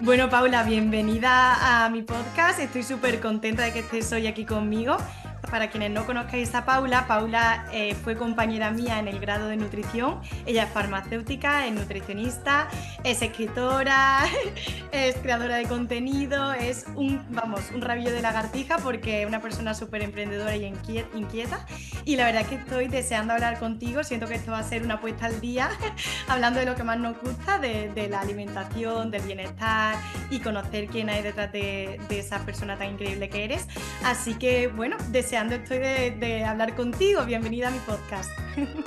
Bueno, Paula, bienvenida a mi podcast. Estoy súper contenta de que estés hoy aquí conmigo. Para quienes no conozcáis a Paula, Paula eh, fue compañera mía en el grado de nutrición. Ella es farmacéutica, es nutricionista, es escritora, es creadora de contenido, es un, vamos, un rabillo de lagartija porque es una persona súper emprendedora y inquieta. Y la verdad es que estoy deseando hablar contigo. Siento que esto va a ser una puesta al día, hablando de lo que más nos gusta, de, la alimentación, del bienestar y conocer quién hay detrás de, de esa persona tan increíble que eres. Así que, bueno, estoy de, hablar contigo. Bienvenida a mi podcast.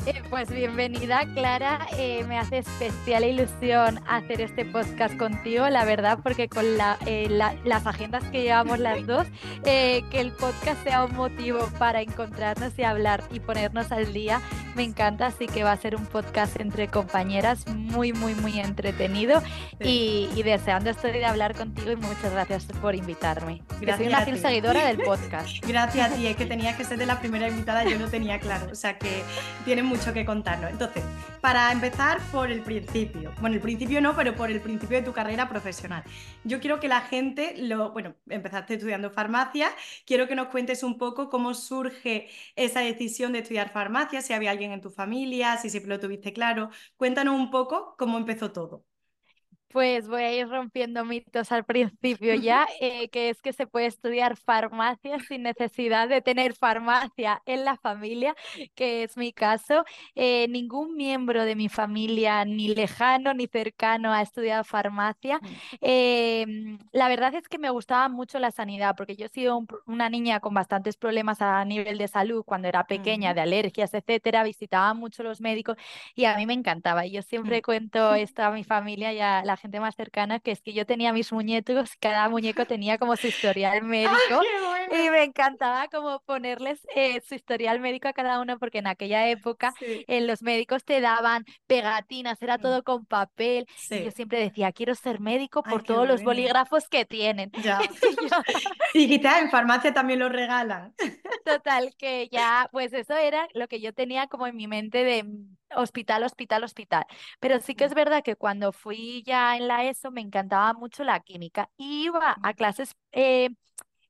Eh, pues bienvenida, Clara. Eh, me hace especial ilusión hacer este podcast contigo, la verdad, porque con eh, las agendas que llevamos las dos, que el podcast sea un motivo para encontrarnos y hablar y ponernos al día, me encanta. Así que va a ser un podcast entre compañeras muy, muy, muy entretenido y, deseando estoy de hablar contigo y muchas gracias por invitarme. Gracias soy una fiel seguidora del podcast. Gracias a ti que tenía que ser de la primera invitada, yo no tenía claro, o sea que tiene mucho que contarnos. Entonces, para empezar por el principio, bueno, el principio no, pero por el principio de tu carrera profesional. Yo quiero que la gente, lo, bueno, empezaste estudiando farmacia, quiero que nos cuentes un poco cómo surge esa decisión de estudiar farmacia, si había alguien en tu familia, si siempre lo tuviste claro. Cuéntanos un poco cómo empezó todo. Pues voy a ir rompiendo mitos al principio ya, eh, que es que se puede estudiar farmacia sin necesidad de tener farmacia en la familia, que es mi caso. Eh, ningún miembro de mi familia, ni lejano ni cercano, ha estudiado farmacia. Em, la verdad es que me gustaba mucho la sanidad, porque yo he sido una niña con bastantes problemas a nivel de salud cuando era pequeña, de alergias, etcétera. Visitaba mucho los médicos y a mí me encantaba. Y yo siempre mm. cuento esto a mi familia y a la gente más cercana, que es que yo tenía mis muñecos, cada muñeco tenía como su historial médico y me encantaba como ponerles eh, su historial médico a cada uno porque en aquella época en los médicos te daban pegatinas, era mm. todo con papel y yo siempre decía, quiero ser médico por todos los bolígrafos que tienen. y quizás en farmacia también lo regalan. Total, que ya, pues eso era lo que yo tenía como en mi mente de hospital, hospital, hospital. Pero sí que es verdad que cuando fui ya en la ESO me encantaba mucho la química. Iba a clases eh,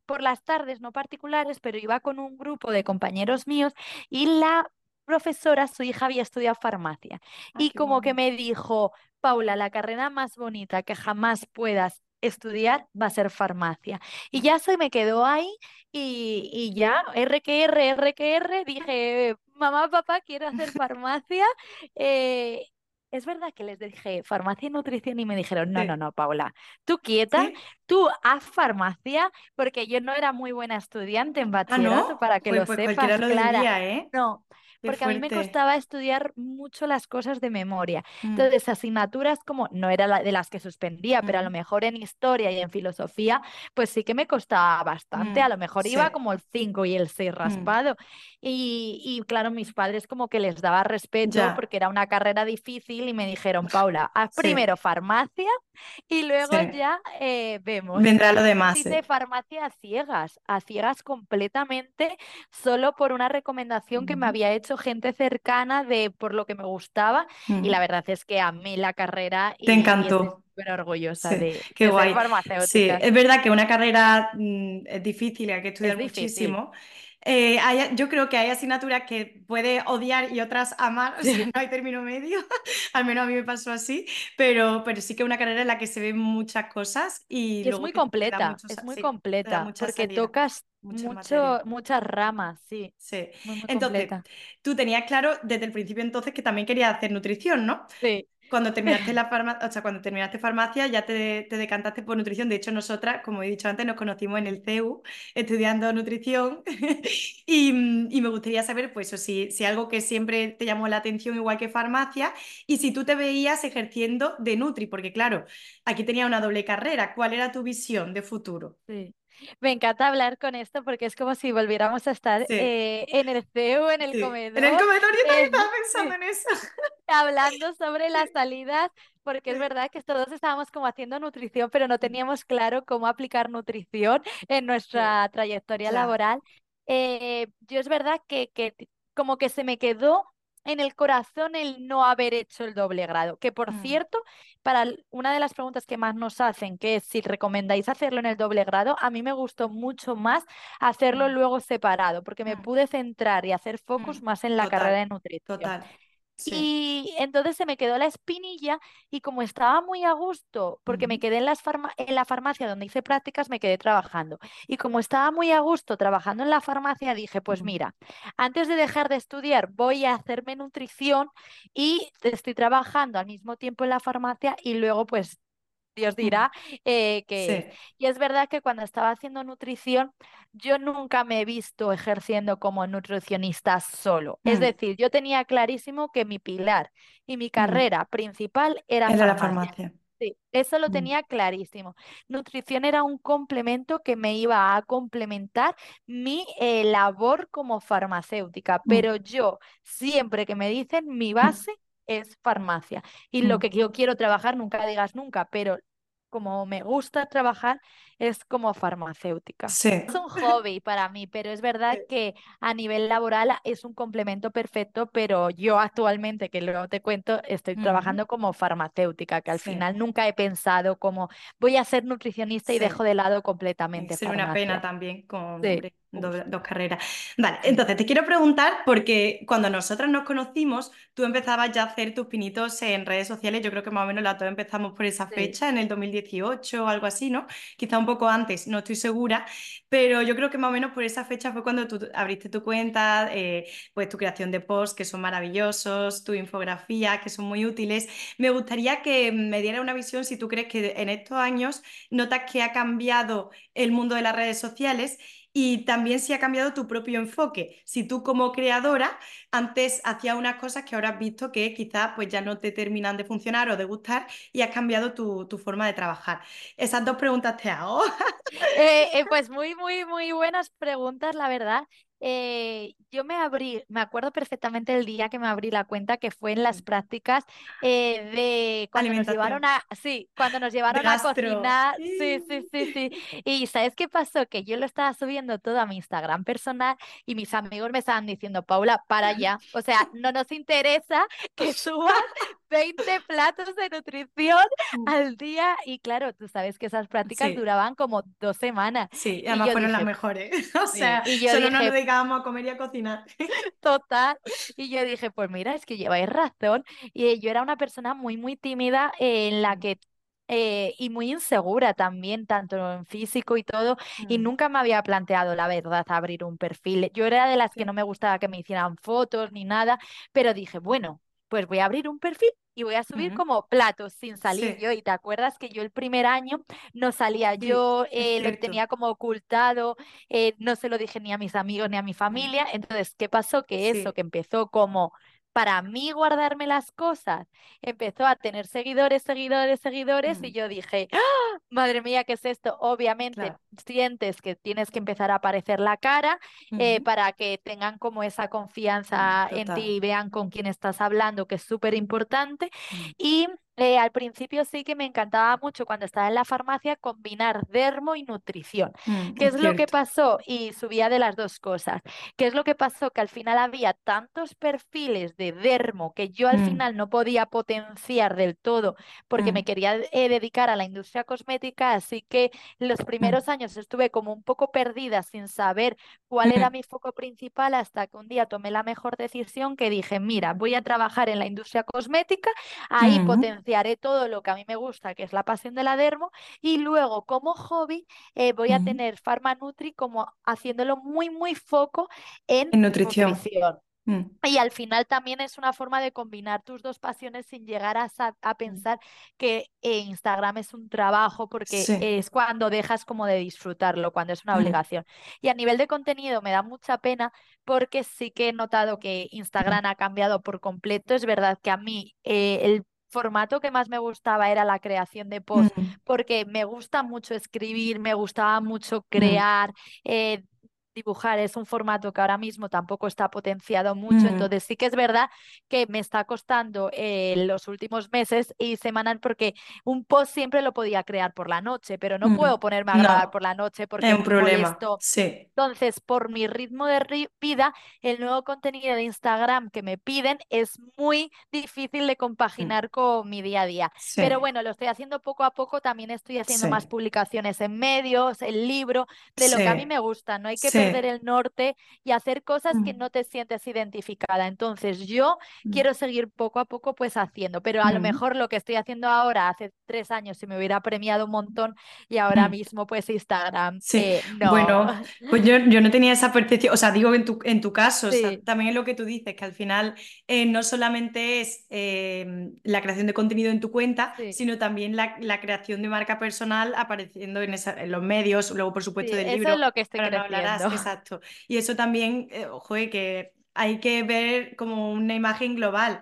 por las tardes, no particulares, pero iba con un grupo de compañeros míos y la profesora, su hija había estudiado farmacia. Ah, y como que me dijo, Paula, la carrera más bonita que jamás puedas estudiar va a ser farmacia. Y ya se me quedó ahí y, y ya, RQR, RQR, dije, mamá, papá, quiero hacer farmacia. Eh, es verdad que les dije farmacia y nutrición y me dijeron, no, no, no, Paula, tú quieta, tú haz farmacia, porque yo no era muy buena estudiante en ah, bachillerato, para que pues, lo pues sepas, lo Clara. ¿eh? No, porque a mí me costaba estudiar mucho las cosas de memoria. Mm. Entonces, asignaturas como, no era de las que suspendía, pero a lo mm. mejor en historia y en filosofía, pues sí que me costaba bastante. a mm, lo mejor iba como el 5 y el 6 raspado. Y, y, claro, mis padres como que les daba respeto porque era una carrera difícil y me dijeron, Paula, haz primero farmacia y luego ya eh, vemos. Vendrá lo demás. Hice farmacia a ciegas, a ciegas completamente, solo por una recomendación que me había hecho gente cercana de por lo que me gustaba. Y la verdad es que a mí la carrera. Te encantó. súper orgullosa de, Qué ser farmacéutica. Sí, es verdad que una carrera mm, es difícil, hay que estudiar muchísimo. Eh, yo creo que hay asignaturas que puede odiar y otras amar, o sea, no hay término medio, al menos a mí me pasó así, pero, pero sí que es una carrera en la que se ven muchas cosas y... es muy completa, es muy completa, porque tocas mucho, muchas ramas, sí. Sí. entonces, tú tenías claro desde el principio entonces que también querías hacer nutrición, ¿no? Sí. Cuando terminaste la farmacia, o sea, cuando terminaste farmacia ya te, decantaste por nutrición. De hecho, nosotras, como he dicho antes, nos conocimos en el CEU estudiando nutrición y, me gustaría saber, pues, si, si algo que siempre te llamó la atención igual que farmacia y si tú te veías ejerciendo de Nutri, porque claro, aquí tenía una doble carrera. ¿Cuál era tu visión de futuro? Sí. Me encanta hablar con esto porque es como si volviéramos a estar eh, en el CEU, en el comedor. En el comedor, yo también estaba pensando en eso. Hablando sobre las salidas, porque es verdad que todos estábamos como haciendo nutrición, pero no teníamos claro cómo aplicar nutrición en nuestra trayectoria laboral. Eh, yo es verdad que, que como que se me quedó en el corazón el no haber hecho el doble grado. Que por Mm. cierto, para una de las preguntas que más nos hacen, que es si recomendáis hacerlo en el doble grado, a mí me gustó mucho más hacerlo Mm. luego separado, porque me Mm. pude centrar y hacer focus Mm. más en la Total, carrera de nutrición. total. Sí. Y entonces se me quedó la espinilla y como estaba muy a gusto, porque me quedé en, las farma- en la farmacia donde hice prácticas, me quedé trabajando. Y como estaba muy a gusto trabajando en la farmacia, dije, pues mira, antes de dejar de estudiar, voy a hacerme nutrición y estoy trabajando al mismo tiempo en la farmacia y luego pues Dios dirá eh, qué es. Sí. Y es verdad que cuando estaba haciendo nutrición, yo nunca me he visto ejerciendo como nutricionista solo. Es Mm. decir, yo tenía clarísimo que mi pilar y mi Mm. carrera principal era Era la farmacia. Sí, eso lo Mm. tenía clarísimo. Nutrición era un complemento que me iba a complementar mi eh, labor como farmacéutica, pero yo siempre que me dicen mi base es farmacia y lo Mm. que yo quiero trabajar, nunca digas nunca, pero como me gusta trabajar es como farmacéutica. Sí. Es un hobby para mí, pero es verdad Sí. que a nivel laboral es un complemento perfecto, pero yo actualmente, que luego te cuento, estoy trabajando como farmacéutica, que al Sí. final nunca he pensado como voy a ser nutricionista y dejo de lado completamente una pena también con do- dos carreras. Vale, entonces te quiero preguntar, porque cuando nosotras nos conocimos, tú empezabas ya a hacer tus pinitos en redes sociales. Yo creo que más o menos las dos empezamos por esa Sí. fecha, en el 2018 o algo así, ¿no? Quizá un poco antes, no estoy segura, pero yo creo que más o menos por esa fecha fue cuando tú abriste tu cuenta, eh, pues tu creación de posts que son maravillosos, tu infografía que son muy útiles. Me gustaría que me diera una visión si tú crees que en estos años notas que ha cambiado el mundo de las redes sociales y también si ha cambiado tu propio enfoque. Si tú como creadora antes hacías unas cosas que ahora has visto que quizás pues ya no te terminan de funcionar o de gustar y has cambiado tu, tu forma de trabajar. Esas dos preguntas te hago. Eh, eh, pues muy, muy, muy buenas preguntas, la verdad. Eh, yo me abrí, me acuerdo perfectamente el día que me abrí la cuenta, que fue en las prácticas eh, de cuando nos llevaron a, sí, cuando nos llevaron a cocinar, sí, sí, sí, sí. Y ¿sabes qué pasó? Que yo lo estaba subiendo todo a mi Instagram personal y mis amigos me estaban diciendo, Paula, para ya. O sea, no nos interesa que subas 20 platos de nutrición al día. Y claro, tú sabes que esas prácticas Sí. duraban como dos semanas. Sí, Y además fueron las dije, mejores. O sí, sea, y yo solo no nos dedicábamos a comer y a cocinar. total. Y yo dije, pues mira, es que lleváis razón. Y yo era una persona muy, muy tímida en la que... eh, y muy insegura también, tanto en físico y todo, y mm, nunca me había planteado, la verdad, abrir un perfil. Yo era de las que no me gustaba que me hicieran fotos ni nada, pero dije, bueno, pues voy a abrir un perfil y voy a subir como platos sin salir sí, yo. Y te acuerdas que yo el primer año no salía sí, yo, eh, lo tenía como ocultado, eh, no se lo dije ni a mis amigos ni a mi Mm, familia. Entonces, ¿qué pasó? Que eso que empezó como para mí guardarme las cosas, empezó a tener seguidores, seguidores, seguidores y mm, yo dije, ¡Ah! madre mía, ¿qué es esto? Obviamente Claro. sientes que tienes que empezar a aparecer la cara eh, para que tengan como esa mm, confianza en ti y vean con quién estás hablando, que es súper importante. Mm, Y eh, al principio sí que me encantaba mucho cuando estaba en la farmacia combinar dermo y nutrición. mm, ¿Qué Es es lo que pasó? Y subía de las dos cosas. ¿Qué es lo que pasó? Que al final había tantos perfiles de dermo que yo al Mm, final no podía potenciar del todo porque me mm, quería eh, dedicar a la industria cosmética, así que los primeros años estuve como un poco perdida sin saber cuál era mi foco principal hasta que un día tomé la mejor decisión que dije, mira, voy a trabajar en la industria cosmética, ahí mm, potenciaré todo lo que a mí me gusta, que es la pasión de la dermo, y luego como hobby eh, voy a tener Pharma Nutri como haciéndolo muy, muy foco en En nutrición. nutrición. Mm, Y al final también es una forma de combinar tus dos pasiones sin llegar a, mm, pensar que eh, Instagram es un trabajo porque Sí. es cuando dejas como de disfrutarlo, cuando es una Mm, obligación. Y a nivel de contenido me da mucha pena porque sí que he notado que mm, Instagram ha cambiado por completo. Es verdad que a mí eh, el formato que más me gustaba era la creación de posts mm, porque me gusta mucho escribir, me gustaba mucho mm, crear. eh, dibujar es un formato que ahora mismo tampoco está potenciado mucho, Mm, entonces sí que es verdad que me está costando eh, los últimos meses y semanas porque un post siempre lo podía crear por la noche, pero no mm. puedo ponerme a grabar por la noche porque es un problema. Sí. Entonces, por mi ritmo de vida, el nuevo contenido de Instagram que me piden es muy difícil de Mm, compaginar con mi día a día. Sí, Pero bueno, lo estoy haciendo poco a poco. También estoy haciendo más publicaciones en medios, el libro, de lo que a mí me gusta. No hay que. Perder el norte y hacer cosas que Mm, no te sientes identificada. Entonces, yo mm, quiero seguir poco a poco pues haciendo, pero a lo mm, mejor lo que estoy haciendo ahora, hace tres años, si me hubiera premiado un montón y ahora mismo pues Instagram, Sí, eh, no. bueno, pues yo, yo no tenía esa percepción, o sea, digo en tu, en tu caso, o sea, Sí, también es lo que tú dices, que al final eh, no solamente es eh, la creación de contenido en tu cuenta, sí, sino también la, la creación de marca personal apareciendo en, esa- en los medios, luego por supuesto sí, del eso es libro, lo que estoy no creciendo. hablarás, exacto. Y eso también, eh, ojo, que hay que ver como una imagen global.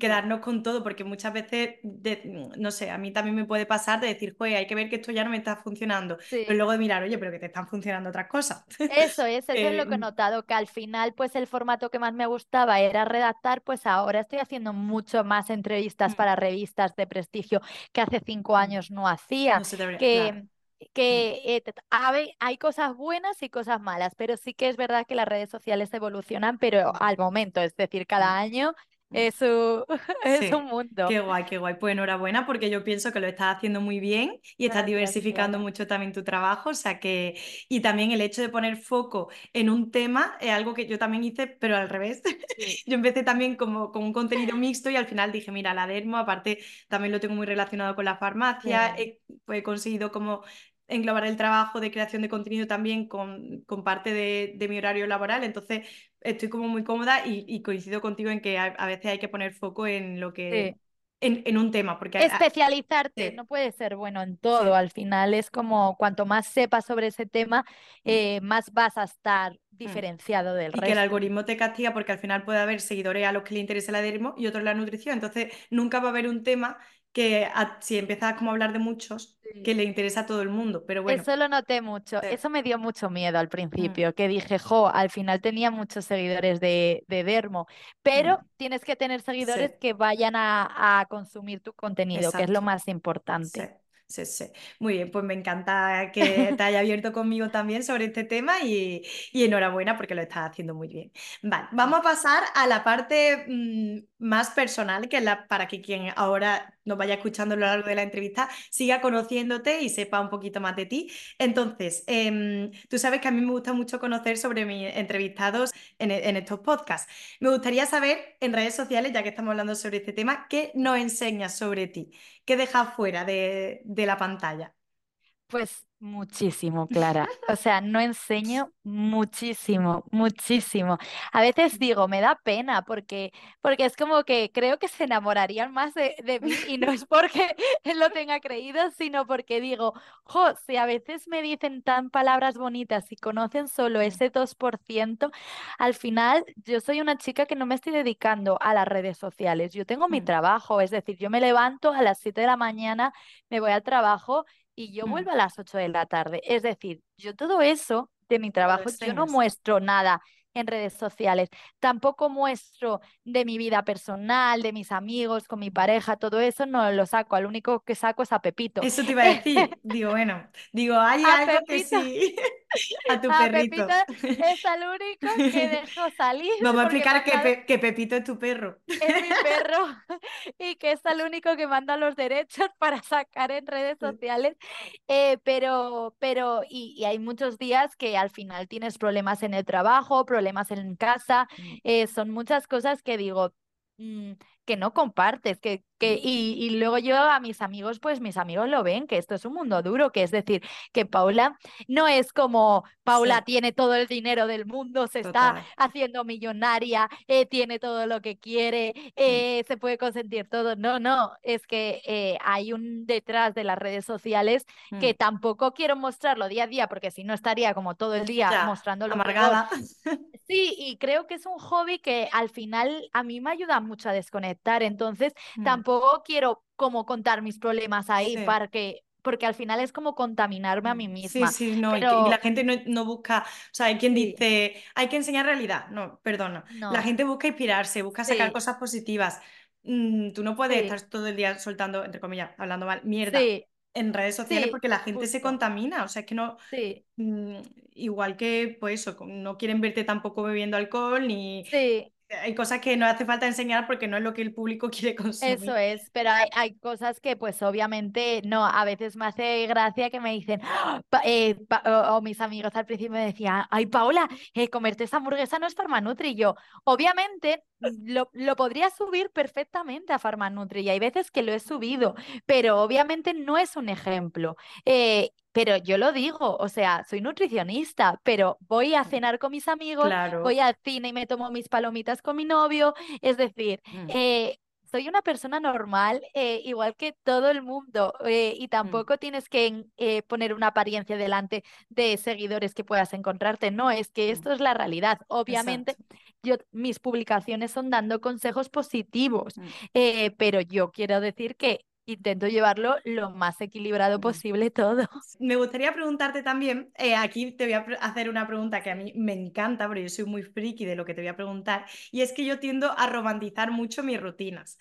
Quedarnos con todo, porque muchas veces, de- no sé, a mí también me puede pasar de decir, joder, hay que ver que esto ya no me está funcionando, pero sí. luego de mirar, oye, pero que te están funcionando otras cosas. Eso es, eso es lo que he Eh, notado, que al final, pues el formato que más me gustaba era redactar, pues ahora estoy haciendo mucho más entrevistas mm, para revistas de prestigio que hace cinco mm, años no hacía, no se debería, claro. que, mm, que eh, hay, hay cosas buenas y cosas malas, pero sí que es verdad que las redes sociales evolucionan, pero mm, al momento, es decir, mm, cada año mm. es un, es un mundo. qué guay, qué guay. Pues enhorabuena porque yo pienso que lo estás haciendo muy bien y estás Gracias, diversificando mucho también tu trabajo, o sea que y también el hecho de poner foco en un tema es algo que yo también hice, pero al revés. Sí, Yo empecé también como con un contenido mixto y al final dije, mira, la dermo, aparte también lo tengo muy relacionado con la farmacia, sí, he, pues, he conseguido como englobar el trabajo de creación de contenido también con, con parte de, de mi horario laboral, entonces estoy como muy cómoda y, y coincido contigo en que a, a veces hay que poner foco en lo sí. que, en, en un tema, porque especializarte, sí, no puedes ser bueno en todo. sí, Al final es como cuanto más sepas sobre ese tema, mm, eh, más vas a estar mm. diferenciado del Y que el resto. algoritmo te castiga porque al final puede haber seguidores a los que le interesa el aderismo y otros la nutrición. Entonces, nunca va a haber un tema que a- si empiezas como a hablar de muchos, Sí. que le interesa a todo el mundo. Pero bueno, Eso lo noté mucho. sí, Eso me dio mucho miedo al mm, principio, que dije, jo, al final tenía muchos seguidores de, de Dermo, mm, pero tienes que tener sí, seguidores que vayan a, a consumir tu contenido, que es lo más importante. Sí, sí. Muy bien, pues me encanta que te haya abierto conmigo también sobre este tema y, y enhorabuena porque lo estás haciendo muy bien. Vale, vamos a pasar a la parte mm, más personal, que es la para que quien ahora nos vaya escuchando a lo largo de la entrevista siga conociéndote y sepa un poquito más de ti. Entonces, em, tú sabes que a mí me gusta mucho conocer sobre mis entrevistados en, en estos podcasts. Me gustaría saber en redes sociales, ya que estamos hablando sobre este tema, ¿qué nos enseñas sobre ti? ¿Qué dejas fuera de, de la pantalla? Pues muchísimo, Clara. O sea, no enseño muchísimo, muchísimo. A veces digo, me da pena porque, porque es como que creo que se enamorarían más de, de mí y no es porque lo tenga creído, sino porque digo, jo, si a veces me dicen tan palabras bonitas y conocen solo ese 2%, al final yo soy una chica que no me estoy dedicando a las redes sociales. Yo tengo mi Mm, trabajo, es decir, yo me levanto a las 7 de la mañana, me voy al trabajo y yo mm. vuelvo a las 8 de la tarde. Es decir, yo todo eso de mi trabajo, yo no muestro nada en redes sociales, tampoco muestro de mi vida personal, de mis amigos, con mi pareja, todo eso no lo saco, al único que saco es a Pepito. Eso te iba a decir. Digo, bueno, digo, hay A algo que sí a tu a Pepito perrito. es el único que dejo salir Vamos a explicar que, Pe- que Pepito es tu perro. es mi perro y que es el único que manda los derechos para sacar en redes sociales. Eh, pero, pero, y, y hay muchos días que al final tienes problemas en el trabajo, problemas en casa, Mm, eh, son muchas cosas que digo. mm, que no compartes, que, que, y, y luego yo a mis amigos, pues mis amigos lo ven, que esto es un mundo duro, que es decir, que Paula no es como Paula Sí, tiene todo el dinero del mundo, se está haciendo millonaria, eh, tiene todo lo que quiere, Mm, eh, se puede consentir todo. No, no, es que eh, hay un detrás de las redes sociales que mm. tampoco quiero mostrarlo día a día, porque si no estaría como todo el día Ya, mostrando lo peor. amargada. Sí, y creo que es un hobby que al final a mí me ayuda mucho a desconectar, entonces Mm, tampoco quiero como contar mis problemas ahí Sí, para que porque al final es como contaminarme a mí Mm, Sí, misma. sí, no, y la gente no, no busca, o sea, hay quien sí, dice, hay que enseñar realidad, no, perdona, la gente busca inspirarse, busca sacar sí, cosas positivas. Mm, tú no puedes sí, estar todo el día soltando, entre comillas, hablando mal, mierda sí, en redes sociales sí, porque la gente se contamina, o sea, es que no, sí, mm, igual que, pues eso, no quieren verte tampoco bebiendo alcohol, ni sí. Hay cosas que no hace falta enseñar porque no es lo que el público quiere Eso consumir. es, pero hay, hay cosas que pues obviamente no, a veces me hace gracia que me dicen, "Ah, pa- eh, pa- o, o mis amigos al principio me decían, ay Paula, eh, comerte esa hamburguesa no es Farmanutri, y yo, obviamente lo, lo podría subir perfectamente a Farmanutri y hay veces que lo he subido, pero obviamente no es un ejemplo. Eh, pero yo lo digo, o sea, soy nutricionista, pero voy a cenar con mis amigos, voy al cine y me tomo mis palomitas con mi novio, es decir, Mm, eh, soy una persona normal, eh, igual que todo el mundo, eh, y mm, tampoco tienes que eh, poner una apariencia delante de seguidores que puedas encontrarte. No, es que mm, esto es la realidad. Obviamente, Exacto. yo, mis publicaciones son dando consejos positivos, Mm, pero yo quiero decir que intento llevarlo lo más equilibrado posible todo. Me gustaría preguntarte también, eh, aquí te voy a hacer una pregunta que a mí me encanta, porque yo soy muy friki de lo que te voy a preguntar, y es que yo tiendo a romantizar mucho mis rutinas.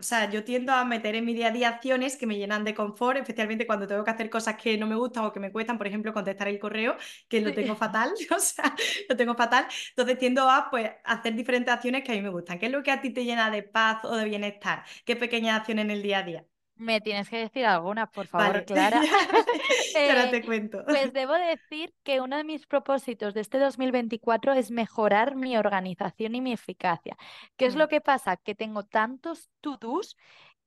O sea, yo tiendo a meter en mi día a día acciones que me llenan de confort, especialmente cuando tengo que hacer cosas que no me gustan o que me cuestan, por ejemplo, contestar el correo, que lo tengo fatal, o sea, lo tengo fatal. Entonces tiendo a pues, hacer diferentes acciones que a mí me gustan. ¿Qué es lo que a ti te llena de paz o de bienestar? ¿Qué pequeñas acciones en el día a día? Me tienes que decir algunas, por favor, Vale, Clara. ahora Eh, te cuento. Pues debo decir que uno de mis propósitos de este 2024 es mejorar mi organización y mi eficacia. ¿Qué es Mm, lo que pasa? Que tengo tantos to-dos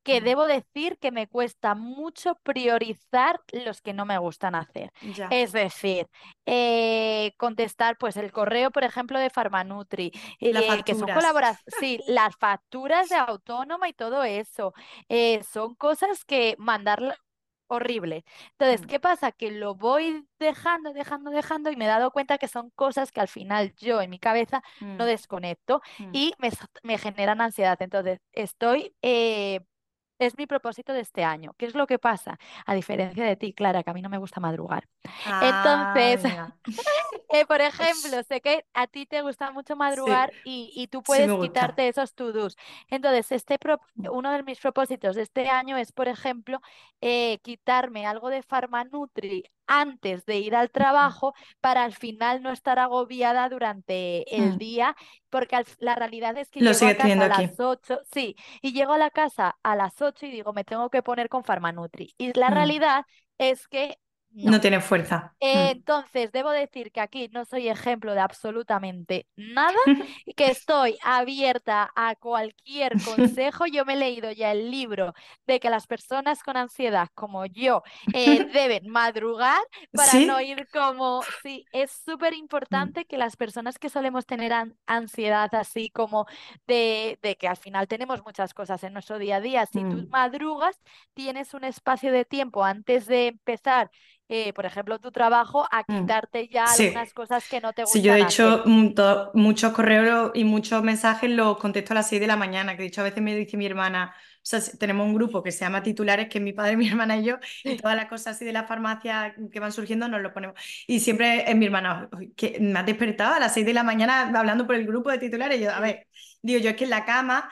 que debo decir que me cuesta mucho priorizar los que no me gustan hacer. Ya. Es decir, eh, contestar pues el correo, por ejemplo, de Farmanutri, eh, que son facturas. colaboraciones, sí, las facturas de autónoma y todo eso, eh, son cosas que mandar horrible. Entonces, Mm, ¿qué pasa? Que lo voy dejando, dejando, dejando y me he dado cuenta que son cosas que al final yo en mi cabeza no mm, desconecto mm. y me, me generan ansiedad. Entonces, estoy, eh, es mi propósito de este año. ¿Qué es lo que pasa? A diferencia de ti, Clara, que a mí no me gusta madrugar. Ah, Entonces, eh, por ejemplo, sé que a ti te gusta mucho Sí, madrugar y, y tú puedes quitarte esos to-dos. Entonces, este pro- uno de mis propósitos de este año es, por ejemplo, eh, quitarme algo de Farmanutri antes de ir al trabajo para al final no estar agobiada durante el Mm. día, porque al- la realidad es que Lo llego a casa aquí. las 8, sí, y llego a la casa a las 8 y digo, me tengo que poner con Farmanutri. Y la Mm. realidad es que No no. tienes fuerza. Eh, Mm. entonces, debo decir que aquí no soy ejemplo de absolutamente nada, y que estoy abierta a cualquier consejo. Yo me he leído ya el libro de que las personas con ansiedad como yo eh, deben madrugar para no ir como, sí, es súper Mm. importante que las personas que solemos tener an- ansiedad así como de, de que al final tenemos muchas cosas en nuestro día a día, si tú Mm. madrugas, tienes un espacio de tiempo antes de empezar eh, por ejemplo, tu trabajo a Mm. quitarte ya Sí. algunas cosas que no te Sí, yo gustan de hecho mm, muchos correos y muchos mensajes los contesto a las 6 de la mañana, que de hecho a veces me dice mi hermana, o sea, si- tenemos un grupo que se llama Titulares, que es mi padre, mi hermana y yo, y todas las cosas así de la farmacia que van surgiendo nos lo ponemos. Y siempre es mi hermana, "Uy, que me has despertado a las 6 de la mañana hablando por el grupo de titulares. Yo, a ver, digo, yo es que en la cama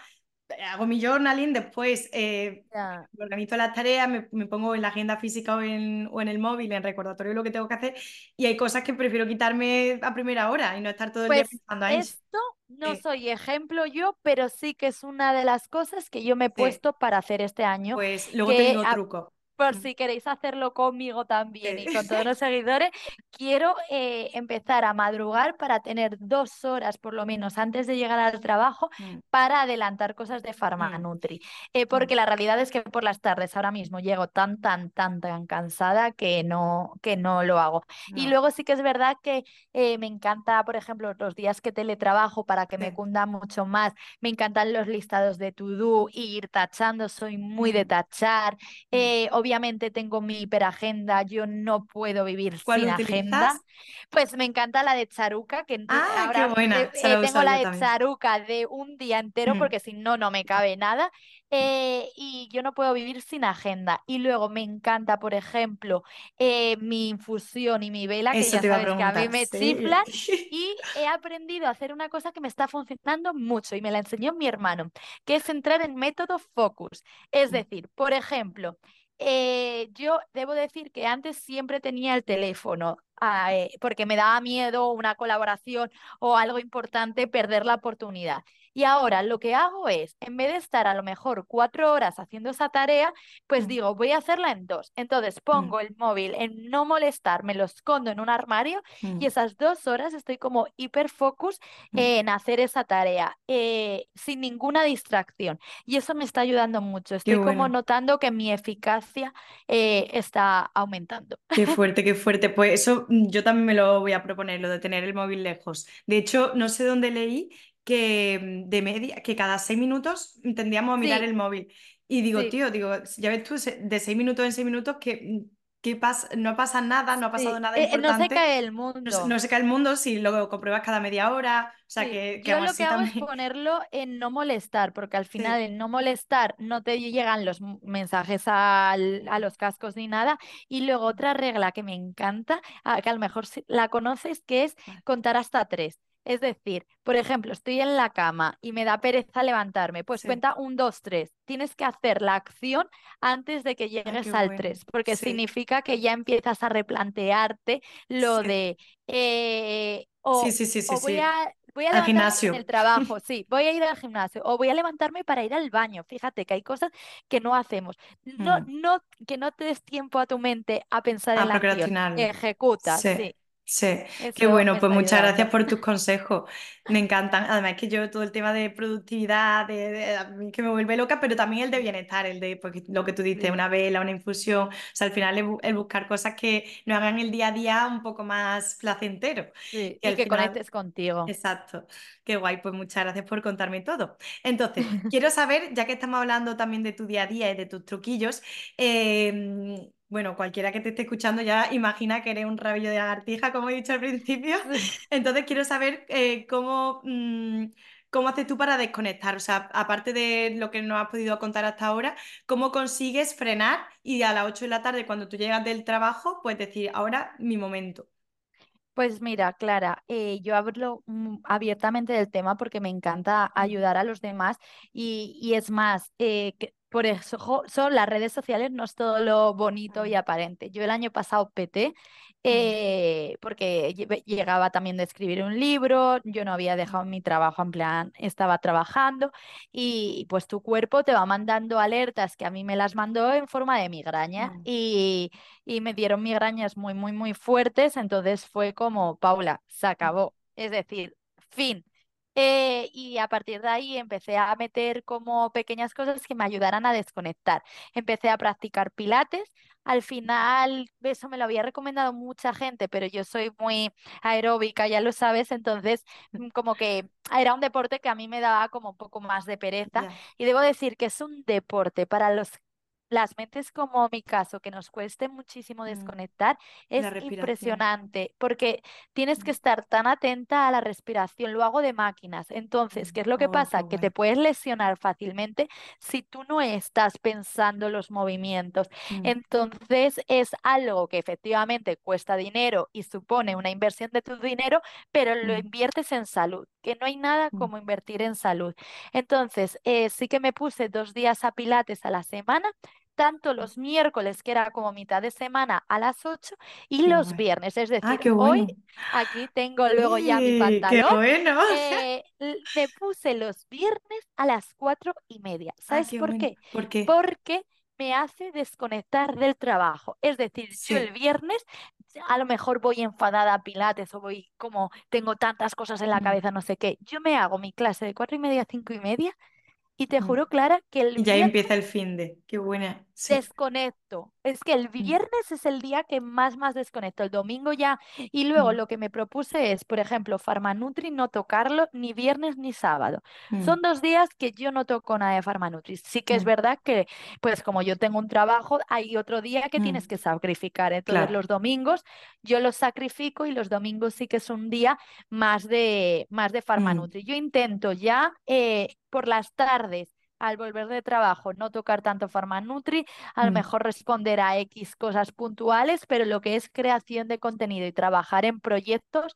hago mi journaling, después eh, me organizo las tareas, me, me pongo en la agenda física o en, o en el móvil, en recordatorio lo que tengo que hacer, y hay cosas que prefiero quitarme a primera hora y no estar todo el día Pues pensando ahí. esto no Sí, soy ejemplo yo, pero sí que es una de las cosas que yo me he sí. puesto para hacer este año, Pues luego te que digo a- truco. Por Mm, si queréis hacerlo conmigo también y con todos los seguidores, quiero eh, empezar a madrugar para tener dos horas por lo menos antes de llegar al trabajo Mm, para adelantar cosas de mm, Farmanutri. Eh, mm, porque la realidad es que por las tardes ahora mismo llego tan, tan, tan, tan cansada que no, que no lo hago. Y No. luego sí que es verdad que eh, me encanta, por ejemplo, los días que teletrabajo para que me cunda mucho más. Me encantan los listados de to-do ir tachando, soy muy de Mm, tachar. mm, Eh, obviamente obviamente tengo mi hiperagenda, yo no puedo vivir ¿Cuál sin utilizas? agenda. Pues me encanta la de Charuca, que Ah, qué ahora buena. eh, he tengo la de también. Charuca de un día entero Mm, porque si no, no me cabe nada. Eh, y yo no puedo vivir sin agenda. Y luego me encanta, por ejemplo, eh, mi infusión y mi vela, que Eso ya a sabes que a mí me sí. chiflan. Y he aprendido a hacer una cosa que me está funcionando mucho y me la enseñó mi hermano, que es entrar en método focus. Es Mm, decir, por ejemplo, eh, yo debo decir que antes siempre tenía el teléfono, ah, eh, porque me daba miedo una colaboración o algo importante perder la oportunidad. Y ahora lo que hago es, en vez de estar a lo mejor cuatro horas haciendo esa tarea, pues digo, voy a hacerla en dos. Entonces mm, pongo el móvil en no molestar, me lo escondo en un armario y mm, esas dos horas estoy como hiperfocus mm. en hacer esa tarea, eh, sin ninguna distracción. Y eso me está ayudando mucho. Estoy como notando que mi eficacia eh, está aumentando. Qué fuerte, qué fuerte. Pues eso yo también me lo voy a proponer, lo de tener el móvil lejos. De hecho, no sé dónde leí que mm, de media, que cada seis minutos tendríamos a mirar Sí, el móvil. Y digo, sí, tío, digo, ya ves tú, de seis minutos en seis minutos que, que pasa, no pasa nada, no ha pasado sí. nada Eh, eh, no se importante. cae el mundo. no se cae el mundo si lo compruebas cada media hora. O sea, que, que yo lo que hago es ponerlo en no molestar, porque al final en no molestar no te llegan los mensajes al- a los cascos ni nada. Y luego otra regla que me encanta, ah, que a lo mejor la conoces, que es contar hasta tres. Es decir, por ejemplo, estoy en la cama y me da pereza levantarme, pues Sí. cuenta un, dos, tres. Tienes que hacer la acción antes de que llegues al bueno. tres, porque Sí, significa que ya empiezas a replantearte lo sí. de eh, o sí, sí, sí, o voy a, voy a Al levantarme en el gimnasio. trabajo, sí, voy a ir al gimnasio o voy a levantarme para ir al baño. Fíjate que hay cosas que no hacemos. No, Mm. no, que no te des tiempo a tu mente a pensar en A la acción. Ejecuta, Sí, sí, sí. Qué bueno, pues muchas gracias por tus consejos. Me encantan. Además que yo todo el tema de productividad, de, de- a mí que me vuelve loca, pero también el de bienestar, el de pues, lo que tú dices, una vela, una infusión. O sea, al final el buscar cosas que nos hagan el día a día un poco más placentero. sí, y que final, conectes contigo. exacto. Qué guay, pues muchas gracias por contarme todo. Entonces, quiero saber, ya que estamos hablando también de tu día a día y de tus truquillos, eh, bueno, cualquiera que te esté escuchando ya imagina que eres un rabillo de lagartija, como he dicho al principio. Entonces quiero saber eh, cómo, mm, cómo haces tú para desconectar. O sea, aparte de lo que nos has podido contar hasta ahora, ¿cómo consigues frenar y a las 8 de la tarde, cuando tú llegas del trabajo, pues decir, ahora mi momento? Pues mira, Clara, eh, yo hablo mm, abiertamente del tema porque me encanta ayudar a los demás y, y es más, eh, que por eso son las redes sociales no es todo lo bonito y aparente. Yo el año pasado peté eh, porque lle- llegaba también de escribir un libro, yo no había dejado mi trabajo, en plan, estaba trabajando y pues tu cuerpo te va mandando alertas que a mí me las mandó en forma de migraña mm, y y me dieron migrañas muy, muy, muy fuertes, entonces fue como, Paula, se mm, acabó, es decir, fin. Eh, y a partir de ahí empecé a meter como pequeñas cosas que me ayudaran a desconectar. Empecé a practicar pilates. Al final, eso me lo había recomendado mucha gente, pero yo soy muy aeróbica, ya lo sabes, entonces mm, como que era un deporte que a mí me daba como un poco más de pereza. Y debo decir que es un deporte para los las mentes como mi caso, que nos cueste muchísimo mm, desconectar, es impresionante porque tienes que mm, estar tan atenta a la respiración. Lo hago de máquinas. Entonces, mm. ¿qué es lo que Oh, pasa? Que te puedes lesionar fácilmente si tú no estás pensando los movimientos. Mm, Entonces, es algo que efectivamente cuesta dinero y supone una inversión de tu dinero, pero lo inviertes en salud, que no hay nada como invertir en salud. Entonces, eh, sí que me puse dos días a Pilates a la semana tanto los miércoles, que era como mitad de semana a las 8, y Qué los viernes. Es Ah, decir, hoy aquí tengo luego ya mi ¡Sí! ¡Qué pantalón. bueno! eh, me puse los viernes a las cuatro y media. Ah, ¿Sabes qué por bueno. qué? ¿Por qué? Porque me hace desconectar del trabajo. Es decir, yo el Sí. viernes a lo mejor voy enfadada a Pilates o voy como tengo tantas cosas en la cabeza, no sé qué. Yo me hago mi clase de cuatro y media a cinco y media y te juro, Clara, que el ya empieza el fin de. Qué buena. Sí. desconecto. Es que el Mm, viernes es el día que más, más desconecto, el domingo ya. Y luego mm, lo que me propuse es, por ejemplo, Farmanutri no tocarlo ni viernes ni sábado. mm, Son dos días que yo no toco nada de Farmanutri. Sí que es verdad que, pues como yo tengo un trabajo, hay otro día que tienes que sacrificar. Entonces Claro. los domingos yo los sacrifico y los domingos sí que es un día más de, más de Farmanutri. Yo intento ya eh, por las tardes. Al volver de trabajo, no tocar tanto Farmanutri, a lo mm. mejor responder a X cosas puntuales, pero lo que es creación de contenido y trabajar en proyectos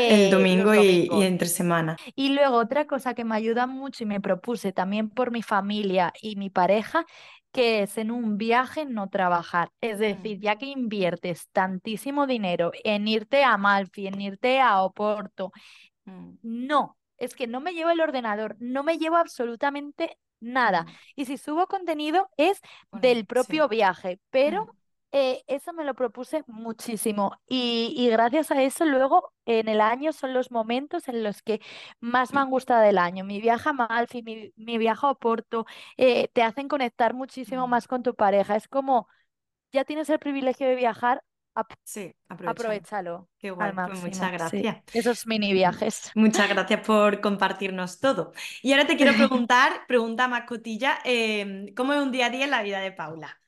El eh, domingo y, y entre semana. Y luego otra cosa que me ayuda mucho y me propuse también por mi familia y mi pareja, que es en un viaje no trabajar. Es Mm, decir, ya que inviertes tantísimo dinero en irte a Malfi, en irte a Oporto, mm, no, es que no me llevo el ordenador, no me llevo absolutamente nada. Y si subo contenido es Bueno, del sí. propio viaje, pero Mm, eh, eso me lo propuse muchísimo. Y, y gracias a eso luego en el año son los momentos en los que más me han gustado del año. Mi viaje a Malfi, mi, mi viaje a Oporto, eh, te hacen conectar muchísimo mm. más con tu pareja. Es como, ya tienes el privilegio de viajar, ap- Sí, aprovechalo. Qué guay, pues muchas. Sí, gracias. esos mini viajes. Muchas gracias por compartirnos todo. Y ahora te quiero preguntar, pregunta más cotilla, em, ¿cómo es un día a día en la vida de Paula?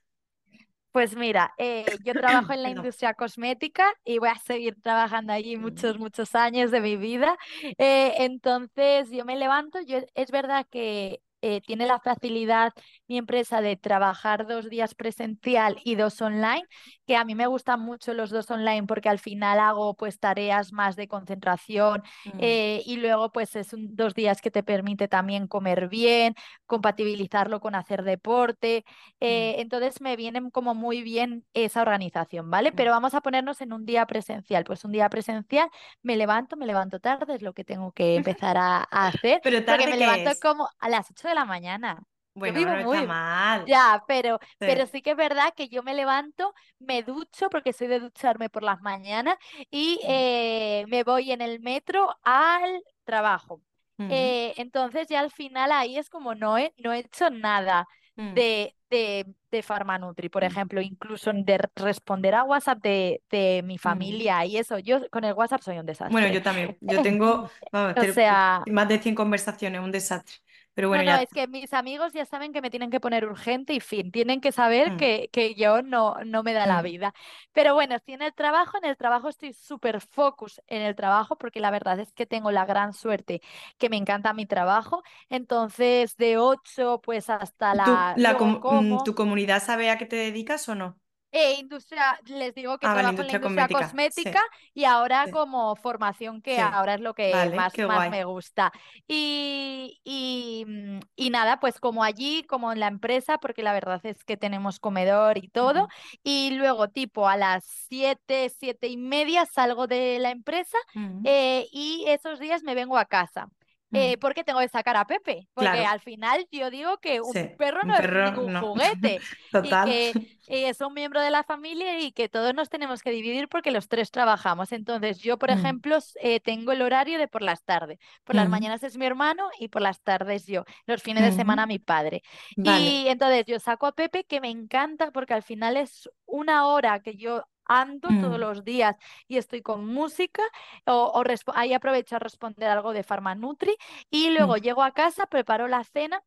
Pues mira, eh, yo trabajo en la industria cosmética y voy a seguir trabajando allí Mm, muchos, muchos años de mi vida. Eh, entonces, yo me levanto, yo, es verdad que eh, tiene la facilidad mi empresa de trabajar dos días presencial y dos online, que a mí me gustan mucho los dos online porque al final hago pues tareas más de concentración mm, eh, y luego pues es un- dos días que te permite también comer bien, compatibilizarlo con hacer deporte. mm, Eh, entonces me viene como muy bien esa organización, ¿vale? mm. Pero vamos a ponernos en un día presencial. Pues un día presencial me levanto, me levanto tarde, es lo que tengo que empezar a, a hacer, ¿Pero porque tarde me qué levanto es? como a las 8 de la mañana. Yo Bueno, vivo no está muy... mal. Ya, pero, Sí. pero sí que es verdad que yo me levanto, me ducho, porque soy de ducharme por las mañanas, y Mm, eh, me voy en el metro al trabajo. Eh, entonces ya al final ahí es como no he, no he hecho nada mm, de, de, de Farmanutri, por mm, ejemplo, incluso de responder a WhatsApp de, de mi familia y eso. Yo con el WhatsApp soy un Bueno, desastre. yo también. Yo tengo, vamos, O te- sea, más de 100 conversaciones, un desastre. Pero no, bueno, no, ya. es que mis amigos ya saben que me tienen que poner urgente y fin, tienen que saber Mm, que, que yo no, no me da la mm. vida. Pero bueno, estoy en el trabajo, en el trabajo estoy súper focus en el trabajo porque la verdad es que tengo la gran suerte que me encanta mi trabajo. Entonces, de 8 pues hasta ¿Tú, la... la, com- mm, como... tu comunidad sabe a qué te dedicas o no? Eh, industria, les digo que Ah, vale, trabajo en la industria industria cosmética. cosmética Sí, y ahora sí, como formación, que sí. ahora es lo que Vale, más, más me gusta. Y, y, mm, y nada, pues como allí, como en la empresa, porque la verdad es que tenemos comedor y todo. Y luego tipo a las siete, siete y media salgo de la empresa mm, eh, y esos días me vengo a casa. Eh, porque tengo que sacar a Pepe, porque Claro, al final yo digo que un sí. perro Un no es ningún no. juguete y que es un miembro de la familia y que todos nos tenemos que dividir porque los tres trabajamos. Entonces, yo, por Mm, ejemplo, eh, tengo el horario de por las tardes. Por las mm, mañanas es mi hermano y por las tardes yo. Los fines de semana mm. mi padre. Vale. Y entonces yo saco a Pepe, que me encanta porque al final es una hora que yo ando todos Mm, los días y estoy con música o, ahí aprovecho a responder algo de Farmanutri y luego mm. llego a casa, preparo la cena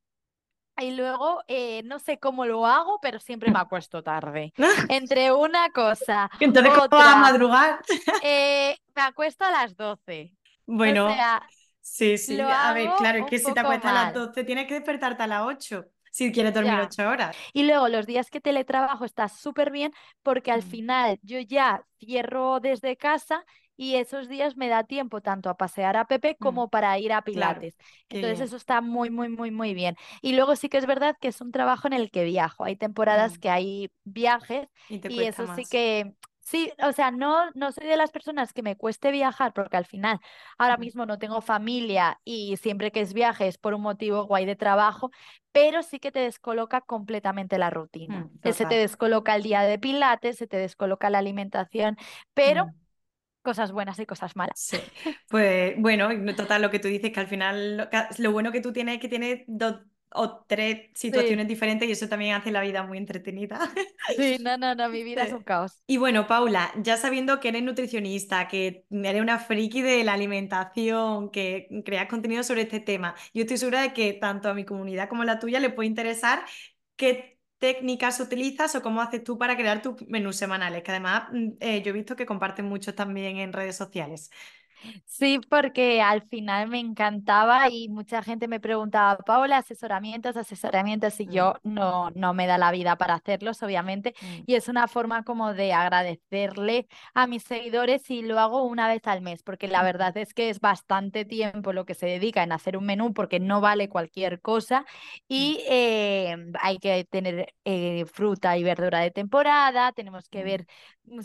y luego, eh, no sé cómo lo hago, pero siempre me acuesto tarde. Entre una cosa, Entonces, ¿cómo a madrugar? eh, me acuesto a las 12. O Bueno, sea, sí, sí. A ver, claro, es que si te acuestas a las mal. 12 tienes que despertarte a las 8 si quieres dormir Ya. 8 horas. Y luego los días que teletrabajo está súper bien porque al Mm, final yo ya cierro desde casa y esos días me da tiempo tanto a pasear a Pepe mm, como para ir a Pilates. Entonces bien. eso está muy, muy, muy, muy bien. Y luego sí que es verdad que es un trabajo en el que viajo. Hay temporadas Mm, que hay viajes Y eso sí que... Sí, o sea, no, no soy de las personas que me cueste viajar porque al final ahora mismo no tengo familia y siempre que es viaje es por un motivo guay de trabajo, pero sí que te descoloca completamente la rutina. mm, Se te descoloca el día de pilates, se te descoloca la alimentación, pero Mm. cosas buenas y cosas malas. Sí, pues bueno, no, total, lo que tú dices, que al final lo, lo bueno que tú tienes es que tienes dos o tres situaciones diferentes y eso también hace la vida muy entretenida. Sí, no, no, no, mi vida es un caos. Y bueno, Paula, ya sabiendo que eres nutricionista, que eres una friki de la alimentación, que creas contenido sobre este tema, yo estoy segura de que tanto a mi comunidad como a la tuya le puede interesar qué técnicas utilizas o cómo haces tú para crear tus menús semanales, que además mm, eh, yo he visto que comparten mucho también en redes sociales. Sí, porque al final me encantaba y mucha gente me preguntaba, Paula, asesoramientos, asesoramientos, y Mm. yo no, no me da la vida para hacerlos, obviamente, Mm. y es una forma como de agradecerle a mis seguidores y lo hago una vez al mes, porque la Mm. verdad es que es bastante tiempo lo que se dedica en hacer un menú, porque no vale cualquier cosa y eh, hay que tener eh, fruta y verdura de temporada, tenemos que Mm. ver,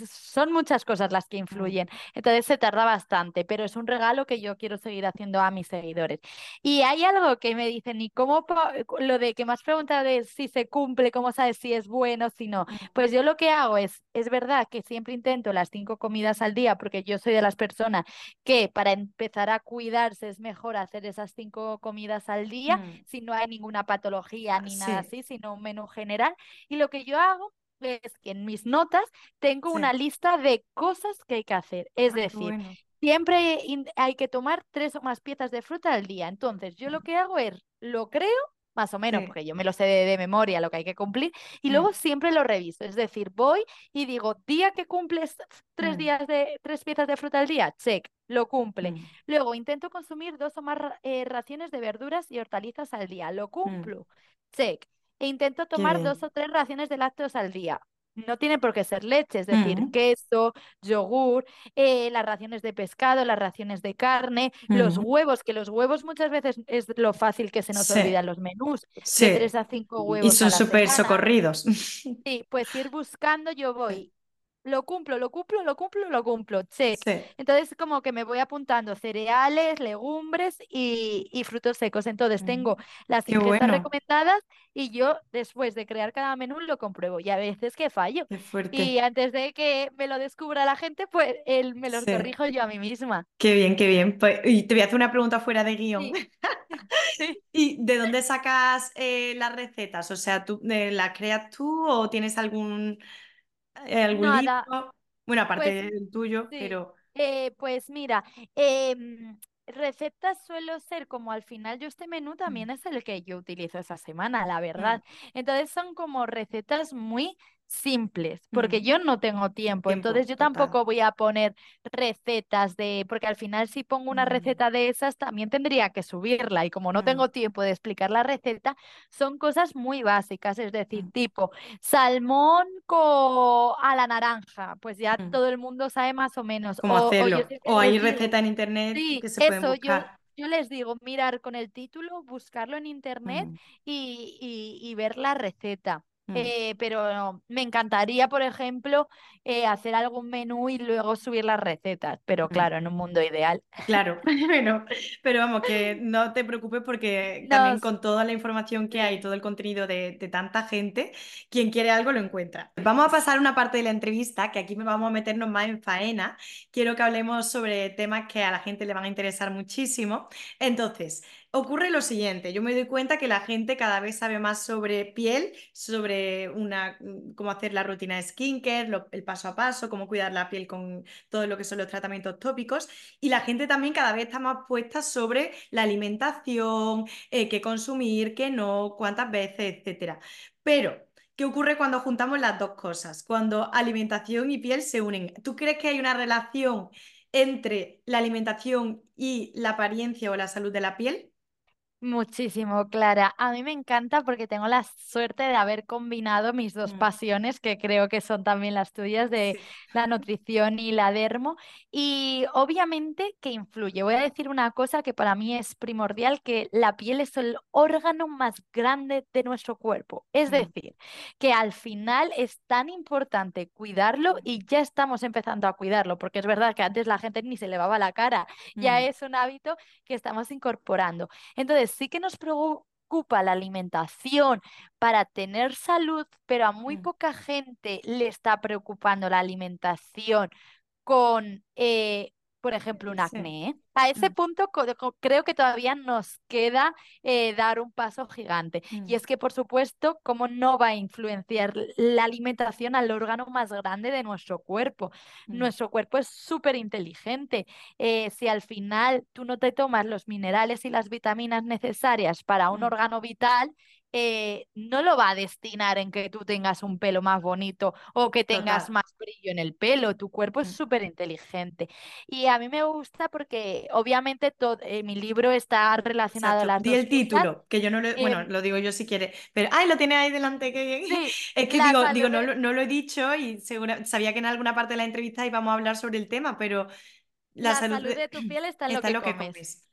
son muchas cosas las que influyen, entonces se tarda bastante pero es un regalo que yo quiero seguir haciendo a mis seguidores. Y hay algo que me dicen, ¿y cómo lo de que me has preguntado de si se cumple, cómo sabes si es bueno, si no? Pues yo lo que hago es, es verdad que siempre intento las cinco comidas al día, porque yo soy de las personas que para empezar a cuidarse es mejor hacer esas cinco comidas al día, Mm. si no hay ninguna patología ni nada Sí. así, sino un menú general. Y lo que yo hago es que en mis notas tengo Sí. una lista de cosas que hay que hacer. Es Ah, decir, bueno. Siempre hay que tomar tres o más piezas de fruta al día. Entonces, yo lo que hago es, lo creo, más o menos, Sí. porque yo me lo sé de, de memoria lo que hay que cumplir, y Mm. luego siempre lo reviso. Es decir, voy y digo, día que cumples tres Mm. días de tres piezas de fruta al día, check, lo cumple. Mm. Luego intento consumir dos o más eh, raciones de verduras y hortalizas al día, lo cumplo, check. E intento tomar dos o tres raciones de lácteos al día. No tiene por qué ser leche, es decir, queso, yogur, eh, las raciones de pescado, las raciones de carne, los huevos, que los huevos muchas veces es lo fácil que se nos Sí. olvidan los menús, de Sí. tres a cinco Y huevos a son súper socorridos. Sí, pues ir buscando, yo voy, lo cumplo, lo cumplo, lo cumplo, lo cumplo, check. Sí. Entonces, como que me voy apuntando cereales, legumbres y, y frutos secos. Entonces, Mm. tengo las Qué ingresas bueno. recomendadas y yo, después de crear cada menú, lo compruebo. Y a veces que fallo. Y antes de que me lo descubra la gente, pues él me lo Sí. corrijo yo a mí misma. Qué bien, qué bien. Pues, y te voy a hacer una pregunta fuera de guion. Sí. ¿Y de dónde sacas eh, las recetas? O sea, ¿tú eh, las creas tú o tienes algún, algún Nada, libro? Bueno, aparte pues del tuyo, Sí, pero eh, pues mira, em, recetas suelo ser como al final yo este menú también es el que yo utilizo esa semana, la verdad. Entonces son como recetas muy simples, porque Mm. yo no tengo tiempo, tiempo entonces yo total. tampoco voy a poner recetas de, porque al final si pongo una Mm. receta de esas también tendría que subirla y como no Mm. tengo tiempo de explicar la receta, son cosas muy básicas, es decir, Mm. tipo salmón co- a la naranja, pues ya Mm. todo el mundo sabe más o menos. ¿Cómo O, o yo hacerlo? O hay recetas en internet sí, que se eso, yo, buscar. yo les digo, mirar con el título, buscarlo en internet y, y- y ver la receta. Mm. Eh, pero me encantaría, por ejemplo, eh, hacer algún menú y luego subir las recetas, pero Mm. claro, en un mundo ideal. Claro, bueno, pero vamos, que no te preocupes porque también con toda la información que hay, todo el contenido de, de tanta gente, quien quiere algo lo encuentra. Vamos a pasar a una parte de la entrevista, que aquí vamos a meternos más en faena. Quiero que hablemos sobre temas que a la gente le van a interesar muchísimo. Entonces, ocurre lo siguiente, yo me doy cuenta que la gente cada vez sabe más sobre piel, sobre una, cómo hacer la rutina de skincare, el paso a paso, cómo cuidar la piel con todo lo que son los tratamientos tópicos. Y la gente también cada vez está más puesta sobre la alimentación, eh, qué consumir, qué no, cuántas veces, etcétera. Pero, ¿qué ocurre cuando juntamos las dos cosas? Cuando alimentación y piel se unen. ¿Tú crees que hay una relación entre la alimentación y la apariencia o la salud de la piel? Muchísimo, Clara. A mí me encanta porque tengo la suerte de haber combinado mis dos Mm. pasiones, que creo que son también las tuyas, de Sí. la nutrición y la dermo. Y obviamente que influye. Voy a decir una cosa que para mí es primordial, que la piel es el órgano más grande de nuestro cuerpo. Es Mm. decir, que al final es tan importante cuidarlo y ya estamos empezando a cuidarlo, porque es verdad que antes la gente ni se lavaba la cara, ya Mm. es un hábito que estamos incorporando. Entonces, sí que nos preocupa la alimentación para tener salud, pero a muy Mm. poca gente le está preocupando la alimentación con, eh, por ejemplo, un acné. ¿eh? A ese Mm. punto creo que todavía nos queda eh, dar un paso gigante. Y Mm. es que, por supuesto, ¿cómo no va a influenciar la alimentación al órgano más grande de nuestro cuerpo? Mm. Nuestro cuerpo es súper inteligente. Eh, si al final tú no te tomas los minerales y las vitaminas necesarias para un órgano vital, eh, no lo va a destinar en que tú tengas un pelo más bonito o que tengas Total. más brillo en el pelo. Tu cuerpo es Mm. súper inteligente. Y a mí me gusta porque obviamente todo, mi libro está relacionado a Exacto. las Di el cosas. título, que yo no lo, bueno, Em, lo digo yo si quieres, pero, ay, lo tienes ahí delante, bien. sí, Es que digo, salud digo, no, lo- no lo he dicho y segura, sabía que en alguna parte de la entrevista íbamos a hablar sobre el tema, pero la la salud salud de- tu piel está en lo está en que lo que comes. comes.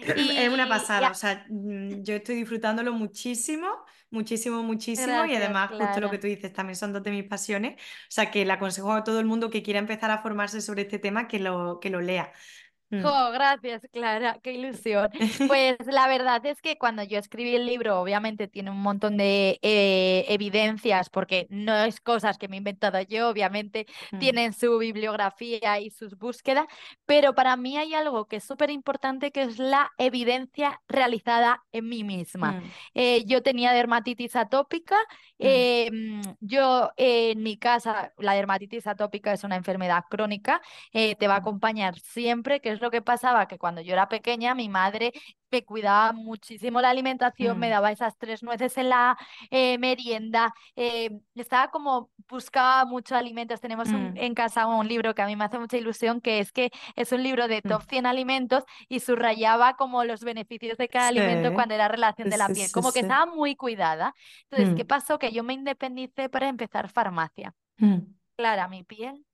Y, Es una pasada, o sea, mm, yo estoy disfrutándolo muchísimo, muchísimo, muchísimo y además justo lo que tú dices también son dos de mis pasiones, o sea, que le aconsejo a todo el mundo que quiera empezar a formarse sobre este tema que lo, que lo lea. Mm. Jo, gracias, Clara, qué ilusión. Pues la verdad es que cuando yo escribí el libro, obviamente tiene un montón de eh, evidencias, porque no es cosas que me he inventado yo, obviamente Mm. tienen su bibliografía y sus búsquedas, pero para mí hay algo que es súper importante, que es la evidencia realizada en mí misma. Mm. Eh, yo tenía dermatitis atópica, Mm. eh, yo en mi casa, la dermatitis atópica es una enfermedad crónica, te va a acompañar siempre, que es lo que pasaba, que cuando yo era pequeña mi madre me cuidaba muchísimo la alimentación, me Mm. daba esas tres nueces en la eh, merienda, eh, estaba como, buscaba muchos alimentos. Tenemos un- Mm. en casa un libro que a mí me hace mucha ilusión, que es que es un libro de Mm. top 100 alimentos y subrayaba como los beneficios de cada alimento cuando era relación de la sí, piel, sí, como que estaba muy cuidada. Entonces, ¿qué pasó? Que yo me independicé para empezar farmacia. Clara, mi piel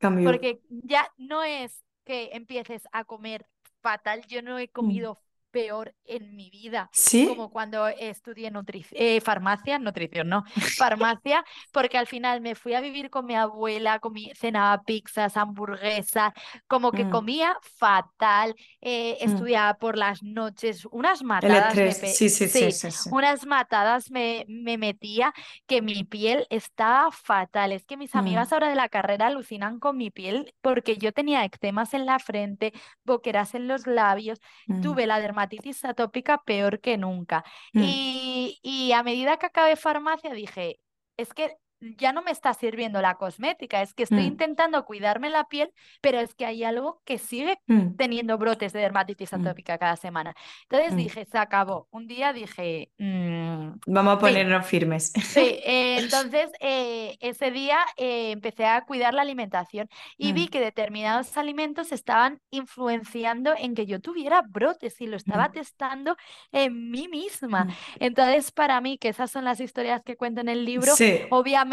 Cambió. porque ya no es que empieces a comer fatal, yo no he Mm. comido peor en mi vida, ¿Sí? como cuando estudié eh, farmacia, nutrición, no, farmacia, porque al final me fui a vivir con mi abuela, comí, cenaba pizzas, hamburguesas, como que Mm. comía fatal, eh, Mm. estudiaba por las noches, unas matadas me sí, sí, sí, unas matadas me, me metía que mi piel estaba fatal. Es que mis amigas Mm. ahora de la carrera alucinan con mi piel porque yo tenía eczemas en la frente, boqueras en los labios, tuve la dermatitis atópica peor que nunca. Mm. Y, y a medida que acabé farmacia dije, es que ya no me está sirviendo la cosmética, es que estoy Mm. intentando cuidarme la piel, pero es que hay algo que sigue Mm. teniendo brotes de dermatitis Mm. atópica cada semana. Entonces dije, se acabó. Un día dije, "Mm, Vamos a fin". ponernos firmes. Sí, eh, entonces eh, ese día eh, empecé a cuidar la alimentación y vi que determinados alimentos estaban influenciando en que yo tuviera brotes y lo estaba testando en mí misma. Entonces, para mí, que esas son las historias que cuento en el libro, Sí. obviamente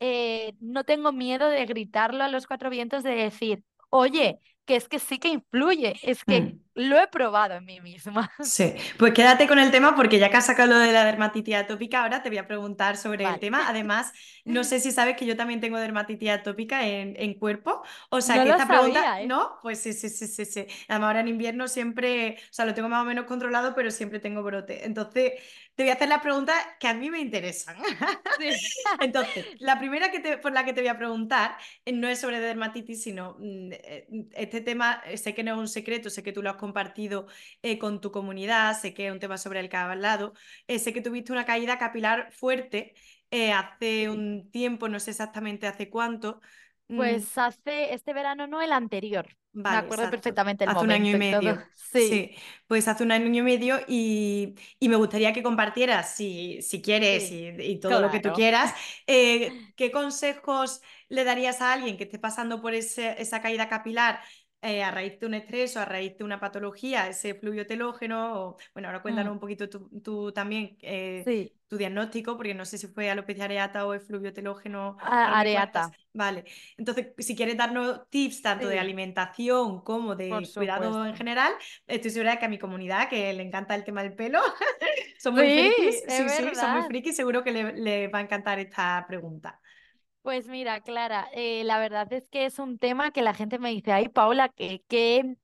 eh, no tengo miedo de gritarlo a los cuatro vientos, de decir, oye, que es que sí que influye, es que Mm. lo he probado en mí misma. Sí, pues quédate con el tema porque ya que has sacado lo de la dermatitis atópica, ahora te voy a preguntar sobre el tema. Además, no sé si sabes que yo también tengo dermatitis atópica en, en cuerpo. O sea, No que esta pregunta, ¿eh? ¿no? Pues sí, sí, sí, sí, sí. Además, ahora en invierno siempre, o sea, lo tengo más o menos controlado, pero siempre tengo brote. Entonces, te voy a hacer las preguntas que a mí me interesan. Sí. Entonces, la primera que te- por la que te voy a preguntar eh, no es sobre dermatitis, sino mm, eh, este tema, eh, sé que no es un secreto, sé que tú lo has compartido eh, con tu comunidad, sé que es un tema sobre el que has hablado, eh, sé que tuviste una caída capilar fuerte eh, hace un tiempo, no sé exactamente hace cuánto. Mm, Pues hace este verano, no el anterior. Me Vale, acuerdo exacto. perfectamente el Hace un año y medio. Sí, Sí, pues hace un año y medio y, y me gustaría que compartieras, si, si quieres sí, y, y todo lo que tú quieras, eh, qué consejos le darías a alguien que esté pasando por ese- esa caída capilar eh, a raíz de un estrés o a raíz de una patología, ese fluvio telógeno. O, bueno, ahora cuéntanos Mm, un poquito tú, tú también eh, sí, tu diagnóstico, porque no sé si fue alopecia areata o el fluvio telógeno. a- Ahora me cuentas. areata, Vale, entonces si quieres darnos tips tanto de sí, alimentación como de cuidado en general, estoy segura que a mi comunidad, que le encanta el tema del pelo, son muy Sí, frikis, sí, sí, son muy frikis, seguro que le, le va a encantar esta pregunta. Pues mira, Clara, eh, la verdad es que es un tema que la gente me dice, ay, Paula, ¿qué, qué,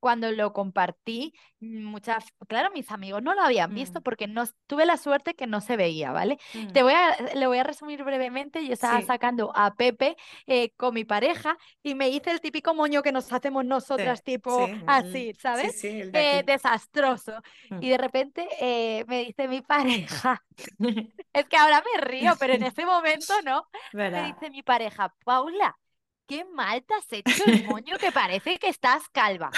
cuando lo compartí, muchas, claro, mis amigos no lo habían visto Mm, porque no tuve la suerte que no se veía, ¿vale? mm, Te voy a, le voy a resumir brevemente. Yo estaba Sí, sacando a Pepe eh, con mi pareja y me hice el típico moño que nos hacemos nosotras, sí, tipo el- así, sí, ¿sabes? de Eh, desastroso. Mm. Y de repente eh, me dice mi pareja, es que ahora me río, pero en ese momento no. Me dice mi pareja, Paula, qué mal te has hecho el moño que parece que estás calva.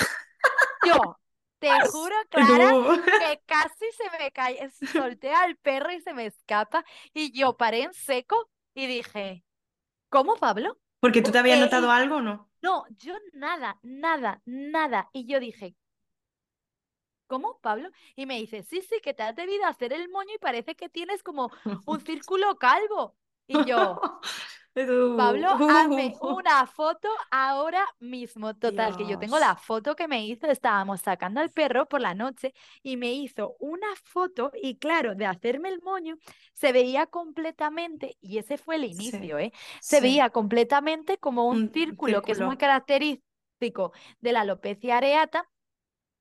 Yo, te juro, Clara, que casi se me cae, solté al perro y se me escapa. Y yo paré en seco y dije, ¿cómo, Pablo? Porque tú te habías notado algo, ¿no? no, yo nada, nada, nada. Y yo dije, ¿cómo, Pablo? Y me dice, sí, sí, que te has debido hacer el moño y parece que tienes como un círculo calvo. Y yo, Pablo, hazme una foto ahora mismo. Total, que yo tengo la foto que me hizo, estábamos sacando al perro por la noche y me hizo una foto y claro, de hacerme el moño se veía completamente, y ese fue el Sí, inicio, ¿eh? Se sí. veía completamente como un Un círculo que es muy círculo. característico de la alopecia areata.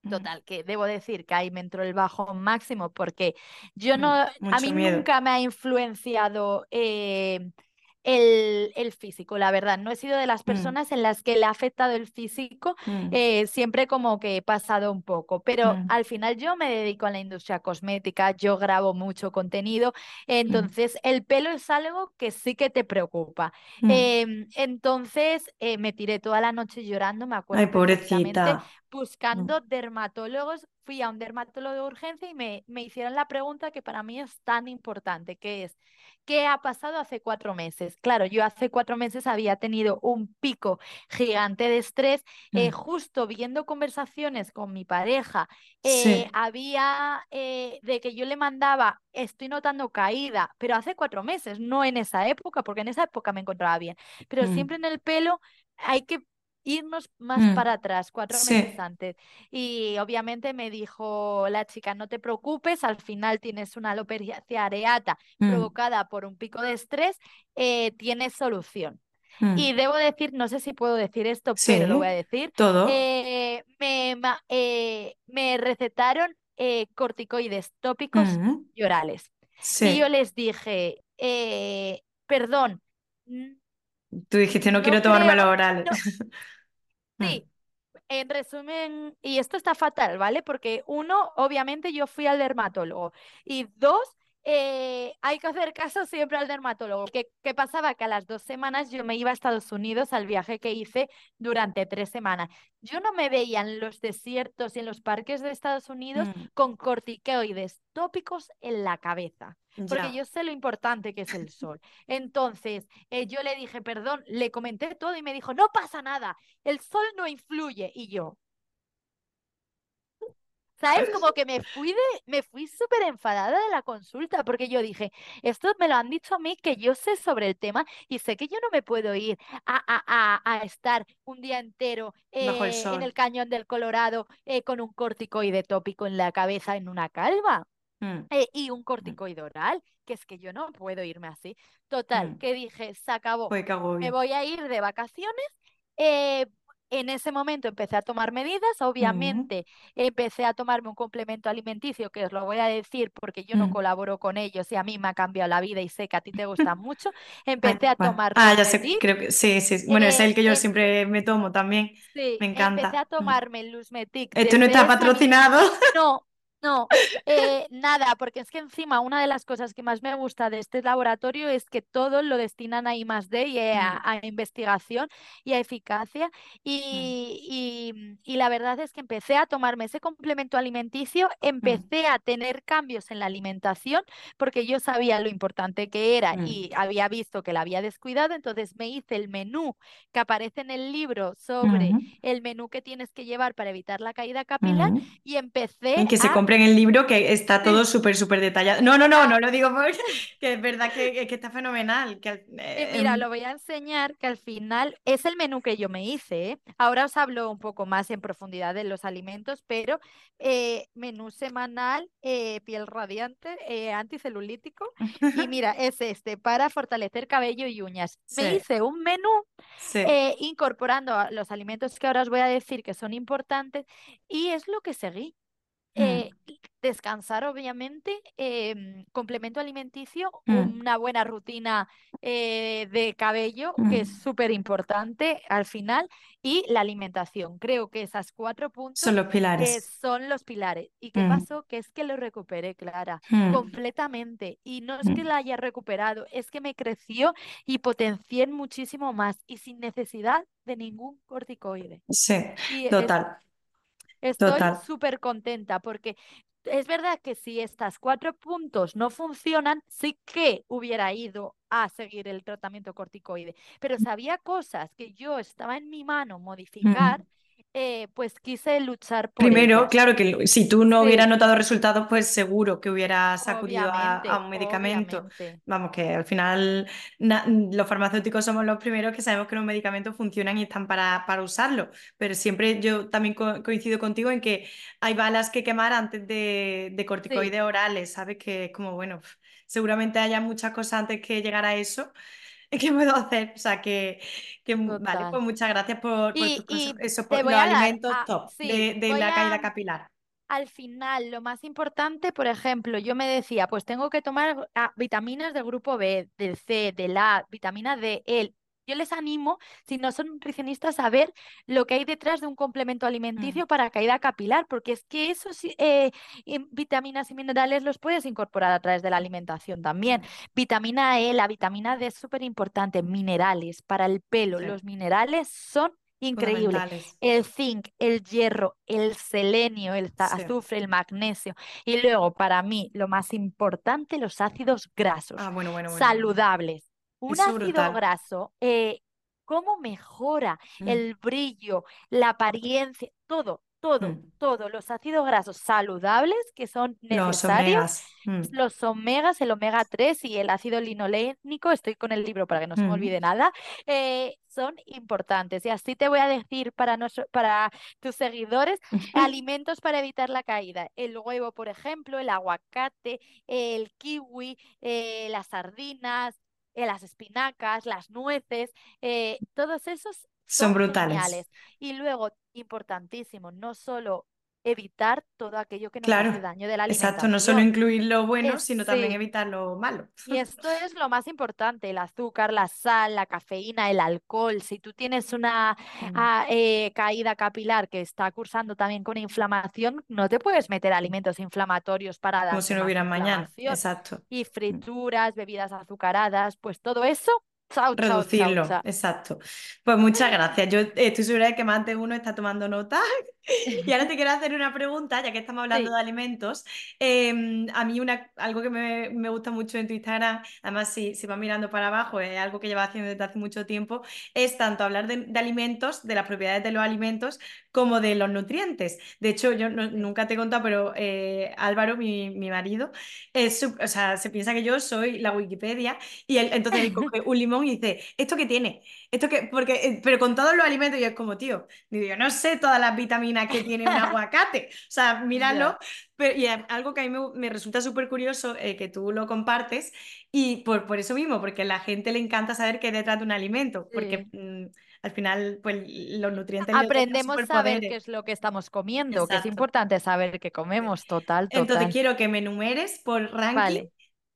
Total, que debo decir que ahí me entró el bajo máximo porque yo mm, no, a mí miedo. nunca me ha influenciado eh, el, el físico, la verdad. No he sido de las Mm, personas en las que le ha afectado el físico, mm, eh, siempre como que he pasado un poco, pero mm, al final yo me dedico a la industria cosmética, yo grabo mucho contenido, entonces el pelo es algo que sí que te preocupa. Em, entonces eh, me tiré toda la noche llorando, me acuerdo pobrecita. Buscando dermatólogos, fui a un dermatólogo de urgencia y me, me hicieron la pregunta que para mí es tan importante, que es, ¿qué ha pasado hace cuatro meses? Claro, yo hace cuatro meses había tenido un pico gigante de estrés, eh, mm. justo viendo conversaciones con mi pareja, eh, Sí. había eh, de que yo le mandaba, estoy notando caída, pero hace cuatro meses, no en esa época, porque en esa época me encontraba bien, pero Mm, siempre en el pelo hay que irnos más mm. para atrás, cuatro meses Sí. antes. Y obviamente me dijo la chica, no te preocupes, al final tienes una alopecia areata Mm, provocada por un pico de estrés, eh, tienes solución. mm. Y debo decir, no sé si puedo decir esto, pero lo voy a decir, Todo. eh, me, ma- eh, me recetaron corticoides tópicos y orales. Y yo les dije, perdón, Tú dijiste, no no quiero orales. no, Mm, sí, en resumen, y esto está fatal, ¿vale? Porque uno, obviamente yo fui al dermatólogo y dos, eh, hay que hacer caso siempre al dermatólogo. ¿Qué, qué pasaba? Que a las dos semanas yo me iba a Estados Unidos al viaje que hice durante tres semanas. Yo no me veía en los desiertos y en los parques de Estados Unidos mm, con corticoides tópicos en la cabeza. Porque yo sé lo importante que es el sol. Entonces, eh, yo le dije, perdón, le comenté todo y me dijo, no pasa nada, el sol no influye. Y yo, ¿sabes? Como que me fui de, me fui súper enfadada de la consulta porque yo dije, esto me lo han dicho a mí que yo sé sobre el tema y sé que yo no me puedo ir a, a, a, a estar un día entero el eh, en el cañón del Colorado eh, con un corticoide tópico en la cabeza en una calva Mm, eh, y un mm, corticoide oral, que es que yo no puedo irme así. Total, mm. que dije, se acabó, me voy a ir de vacaciones. eh, en ese momento empecé a tomar medidas, obviamente empecé a tomarme un complemento alimenticio, que os lo voy a decir porque yo no mm. colaboro con ellos y a mí me ha cambiado la vida y sé que a ti te gustan mucho. Ay, Empecé a tomar Ah, ya sé, creo que sí, sí. Bueno, es eh, el que yo em- siempre me tomo también. sí, Me empecé a encanta. Mm. tomarme el Luzmetic Esto no está patrocinado. no, no, eh, nada, porque es que encima una de las cosas que más me gusta de este laboratorio es que todo lo destinan a I+D y eh, a, Mm, a investigación y a eficacia. mm, Y, y- y la verdad es que empecé a tomarme ese complemento alimenticio, mm, empecé a tener cambios en la alimentación porque yo sabía lo importante que era mm, y había visto que la había descuidado, entonces me hice el menú que aparece en el libro sobre el menú que tienes que llevar para evitar la caída capilar y empecé Y que se a compren el libro que está todo súper, súper detallado. No, no, no, no lo digo porque que es verdad que, que está fenomenal. Que, eh, mira, lo voy a enseñar que al final es el menú que yo me hice. ¿eh? Ahora os hablo un poco más en profundidad de los alimentos, pero eh, menú semanal, piel radiante, anticelulítico. Y mira, es este, para fortalecer cabello y uñas. Me hice un menú incorporando los alimentos que ahora os voy a decir que son importantes y es lo que seguí. Mm. Eh, descansar, obviamente, em, complemento alimenticio, mm. una buena rutina eh, de cabello, que es mm. súper importante al final, y la alimentación. Creo que esas cuatro puntos son los pilares. son los pilares. ¿Y qué pasó? Que es que lo recuperé, Clara, completamente. Y no es que la haya recuperado, es que me creció y potencié muchísimo más y sin necesidad de ningún corticoide. Sí, total. Estoy súper contenta porque es verdad que si estos cuatro puntos no funcionan, sí que hubiera ido a seguir el tratamiento corticoide, pero sabía cosas que yo estaba en mi mano modificar. Eh, pues quise luchar por Primero, claro que si tú no hubieras notado resultados, pues seguro que hubieras acudido a, un medicamento. Vamos, que al final los farmacéuticos somos los primeros que sabemos que los medicamentos funcionan y están para, para usarlo, pero siempre yo también coincido contigo en que hay balas que quemar antes de, de corticoides orales, ¿sabes? Que es como, bueno, seguramente haya muchas cosas antes que llegar a eso. ¿Qué puedo hacer? O sea, que, vale, pues muchas gracias por, eso, por los alimentos top de, la caída capilar. Al final, lo más importante, por ejemplo, yo me decía, pues tengo que tomar ah, vitaminas del grupo B, del C, del A, vitamina D, el yo les animo, si no son nutricionistas, a ver lo que hay detrás de un complemento mm. alimenticio para caída capilar, porque es que esos eh, vitaminas y minerales los puedes incorporar a través de la alimentación también. Vitamina E, la vitamina D es súper importante, minerales para el pelo. Los minerales son increíbles. El zinc, el hierro, el selenio, el azufre, el magnesio. Y luego, para mí, lo más importante, los ácidos grasos ah, saludables. Un ácido graso, eh, ¿cómo mejora mm. el brillo, la apariencia, todo, todo, mm. todo, los ácidos grasos saludables que son necesarios, mm. los omegas, el omega 3 y el ácido linolénico, estoy con el libro para que no se me olvide nada, eh, son importantes. Y así te voy a decir para, para tus seguidores, alimentos para evitar la caída. El huevo, por ejemplo, el aguacate, el kiwi, eh, las sardinas, eh, las espinacas, las nueces, eh, todos esos son, brutales. Y luego, importantísimo, no solo evitar todo aquello que nos hace daño de la alimentación. Exacto, no solo incluir lo bueno, sino también evitar lo malo. Y esto es lo más importante, el azúcar, la sal, la cafeína, el alcohol. Si tú tienes una mm. ah, eh, caída capilar que está cursando también con inflamación, no te puedes meter alimentos inflamatorios para dar Como si no hubiera mañana, exacto. Y mm. frituras, bebidas azucaradas, pues todo eso reducirlo, exacto. Pues muchas gracias. Yo estoy segura de que más de uno está tomando nota. Y ahora te quiero hacer una pregunta, ya que estamos hablando de alimentos. Em, a mí una, algo que me, me, gusta mucho en tu Instagram, además si, si vas mirando para abajo, es algo que llevas haciendo desde hace mucho tiempo, es tanto hablar de, alimentos, de las propiedades de los alimentos, como de los nutrientes. De hecho, yo nunca te he contado, pero eh, Álvaro, mi, mi marido, es, o sea, se piensa que yo soy la Wikipedia y él, entonces él coge un limón y dice, ¿esto qué tiene? Esto que, porque, eh, pero con todos los alimentos, y es como, tío, digo, yo no sé todas las vitaminas que tiene un aguacate. O sea, míralo. Pero, y algo que a mí me, resulta súper curioso, eh, que tú lo compartes, y por, por eso mismo, porque a la gente le encanta saber qué detrás de un alimento, porque mm, al final, pues los nutrientes. Aprendemos a saber qué es lo que estamos comiendo, que es importante saber qué comemos, total, total. Entonces quiero que me enumeres por ranking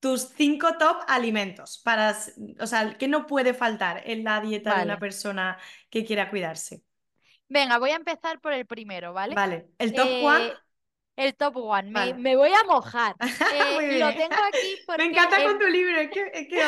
tus cinco top alimentos para, o sea, ¿qué no puede faltar en la dieta de una persona que quiera cuidarse? Venga, voy a empezar por el primero, ¿vale? Vale. ¿El top one? Eh, el top one. Me, voy a mojar. Eh, lo tengo aquí porque... Me encanta con tu libro, es que, es que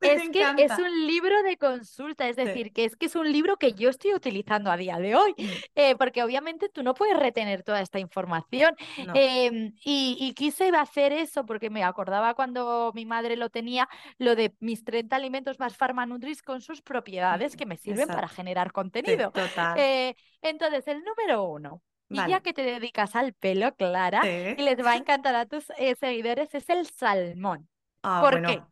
es que es un libro de consulta, es decir, que es que es un libro que yo estoy utilizando a día de hoy, mm. eh, porque obviamente tú no puedes retener toda esta información. Em, y, quise hacer eso porque me acordaba cuando mi madre lo tenía, lo de mis 30 alimentos más farmanutris con sus propiedades que me sirven para generar contenido. total. Eh, entonces, el número uno, Y ya que te dedicas al pelo, Clara, y les va a encantar a tus eh, seguidores, es el salmón. Ah, ¿Por qué?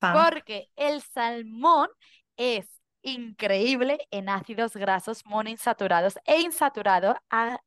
Porque el salmón es increíble en ácidos grasos monoinsaturados e insaturado a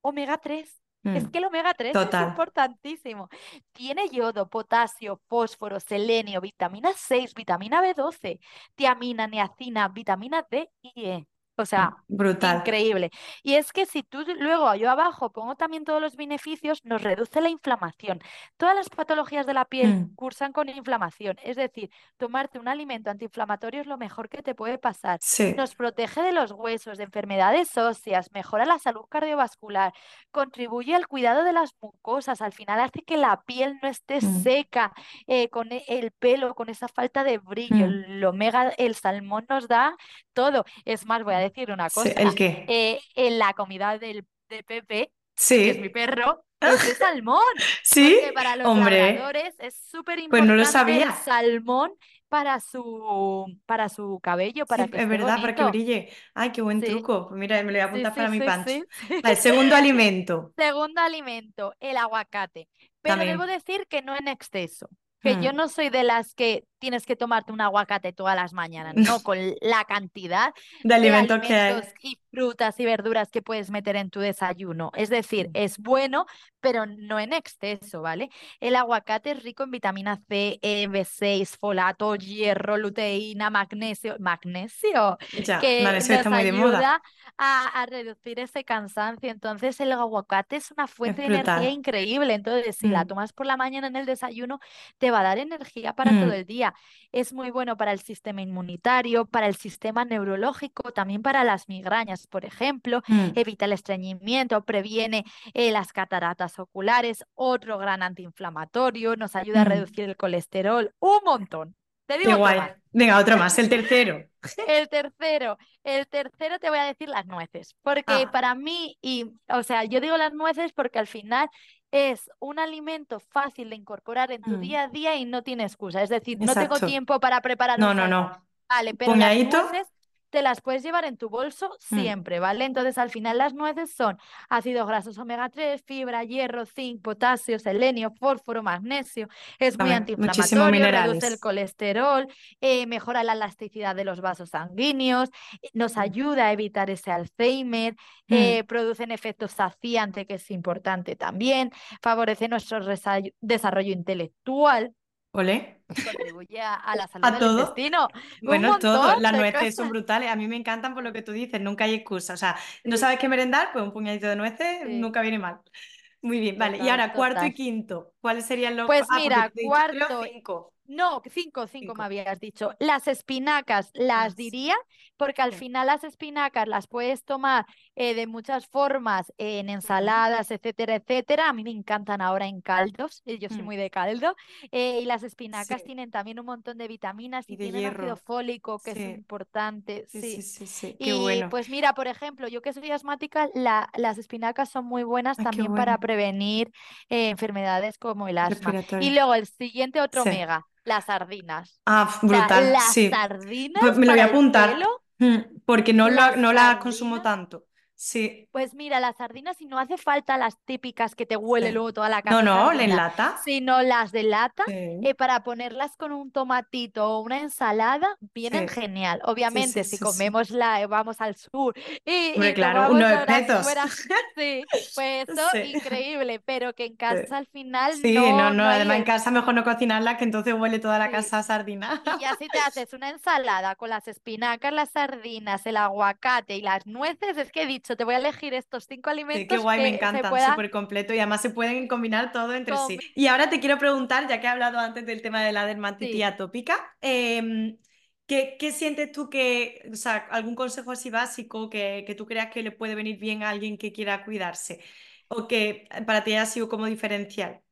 omega 3. Es mm, que el omega 3 es importantísimo. Tiene yodo, potasio, fósforo, selenio, vitamina 6, vitamina B12, tiamina, niacina, vitamina D y E. O sea, Brutal. increíble. Y es que si tú luego yo abajo pongo también todos los beneficios, nos reduce la inflamación. Todas las patologías de la piel mm. cursan con inflamación. Es decir, tomarte un alimento antiinflamatorio es lo mejor que te puede pasar. Nos protege de los huesos, de enfermedades óseas, mejora la salud cardiovascular, contribuye al cuidado de las mucosas. Al final hace que la piel no esté mm. seca, eh, con e, el pelo, con esa falta de brillo. Mm. El omega, el salmón nos da todo. Es más, voy a decir una cosa. ¿El qué? Eh, en la comida del, de Pepe, que es mi perro, es de salmón. Sí, porque para los Hombre. es súper importante pues no lo sabía. el salmón para su, para su cabello, para que es verdad, para que brille. Ay, qué buen truco. Mira, me lo voy a apuntar para mi pancho. El segundo alimento. Segundo alimento, el aguacate. Pero debo decir que no en exceso. Que yo hmm. no soy de las que tienes que tomarte un aguacate todas las mañanas, no, con la cantidad de, alimentos, que hay. y frutas y verduras que puedes meter en tu desayuno. Es decir, hmm. es bueno, pero no en exceso, ¿vale? El aguacate es rico en vitamina C, E, B6, folato, hierro, luteína, magnesio, magnesio, que nos ayuda A, reducir ese cansancio. Entonces, el aguacate es una fuente de energía increíble. Entonces, si la hmm. tomas por la mañana en el desayuno, te va a dar energía para todo el día. Es muy bueno para el sistema inmunitario, para el sistema neurológico, también para las migrañas, por ejemplo. Mm. Evita el estreñimiento, previene eh, las cataratas oculares, otro gran antiinflamatorio, nos ayuda a mm. reducir el colesterol, un montón. Te digo Qué Venga, otro más, el tercero. El tercero, el tercero te voy a decir las nueces, porque ah. para mí, y, o sea, yo digo las nueces porque al final es un alimento fácil de incorporar en tu mm. día a día y no tiene excusa. Es decir, no tengo tiempo para preparar No, no, no. Vale, pero las nueces te las puedes llevar en tu bolso mm. siempre, ¿vale? Entonces, al final las nueces son ácidos grasos omega 3, fibra, hierro, zinc, potasio, selenio, fósforo, magnesio. Es muy antiinflamatorio, reduce el colesterol, eh, mejora la elasticidad de los vasos sanguíneos, nos mm. ayuda a evitar ese Alzheimer, mm. eh, producen efectos saciantes, que es importante también, favorece nuestro desarrollo intelectual. ¿Ole? Contribuye a, la salud del intestino. Bueno, todo. Las nueces son brutales. A mí me encantan por lo que tú dices, nunca hay excusa. O sea, no sabes qué merendar, pues un puñadito de nueces nunca viene mal. Muy bien, vale. y ahora, cuarto y quinto, ¿cuáles serían los Pues ah, mira, cuarto. Cinco. No, cinco, cinco, me habías dicho. Las espinacas las diría, porque al final las espinacas las puedes tomar eh, de muchas formas, en ensaladas, etcétera, etcétera. A mí me encantan ahora en caldos, eh, yo soy mm. muy de caldo. Eh, y las espinacas tienen también un montón de vitaminas y, tienen ácido fólico, que es importante. Sí, sí, sí. y pues mira, por ejemplo, yo que soy asmática, las espinacas son muy buenas también para prevenir enfermedades como el asma. Y luego el siguiente otro mega las sardinas. Ah, brutal. las sí. sardinas. Pues me lo voy a apuntar. Mm, porque no la, no la consumo tanto. Sí. Pues mira, las sardinas, si no hace falta las típicas que te huele luego toda la casa. No, no, en lata. Sino las de lata, eh, para ponerlas con un tomatito o una ensalada, vienen genial. Obviamente, si comemos la, vamos al sur y, Hombre, claro, unos pesos. sí, pues eso, increíble, pero que en casa al final Sí, no, no, además en casa mejor no cocinarla, que entonces huele toda la casa a sardina. Y así te haces una ensalada con las espinacas, las sardinas, el aguacate y las nueces, es que he dicho te voy a elegir estos cinco alimentos. Sí, qué guay, me encantan, súper completo y además se pueden combinar todo entre sí. Y ahora te quiero preguntar, ya que he hablado antes del tema de la dermatitis atópica, em, ¿qué, sientes tú que, o sea, algún consejo así básico que, que tú creas que le puede venir bien a alguien que quiera cuidarse? O que para ti haya sido como diferencial.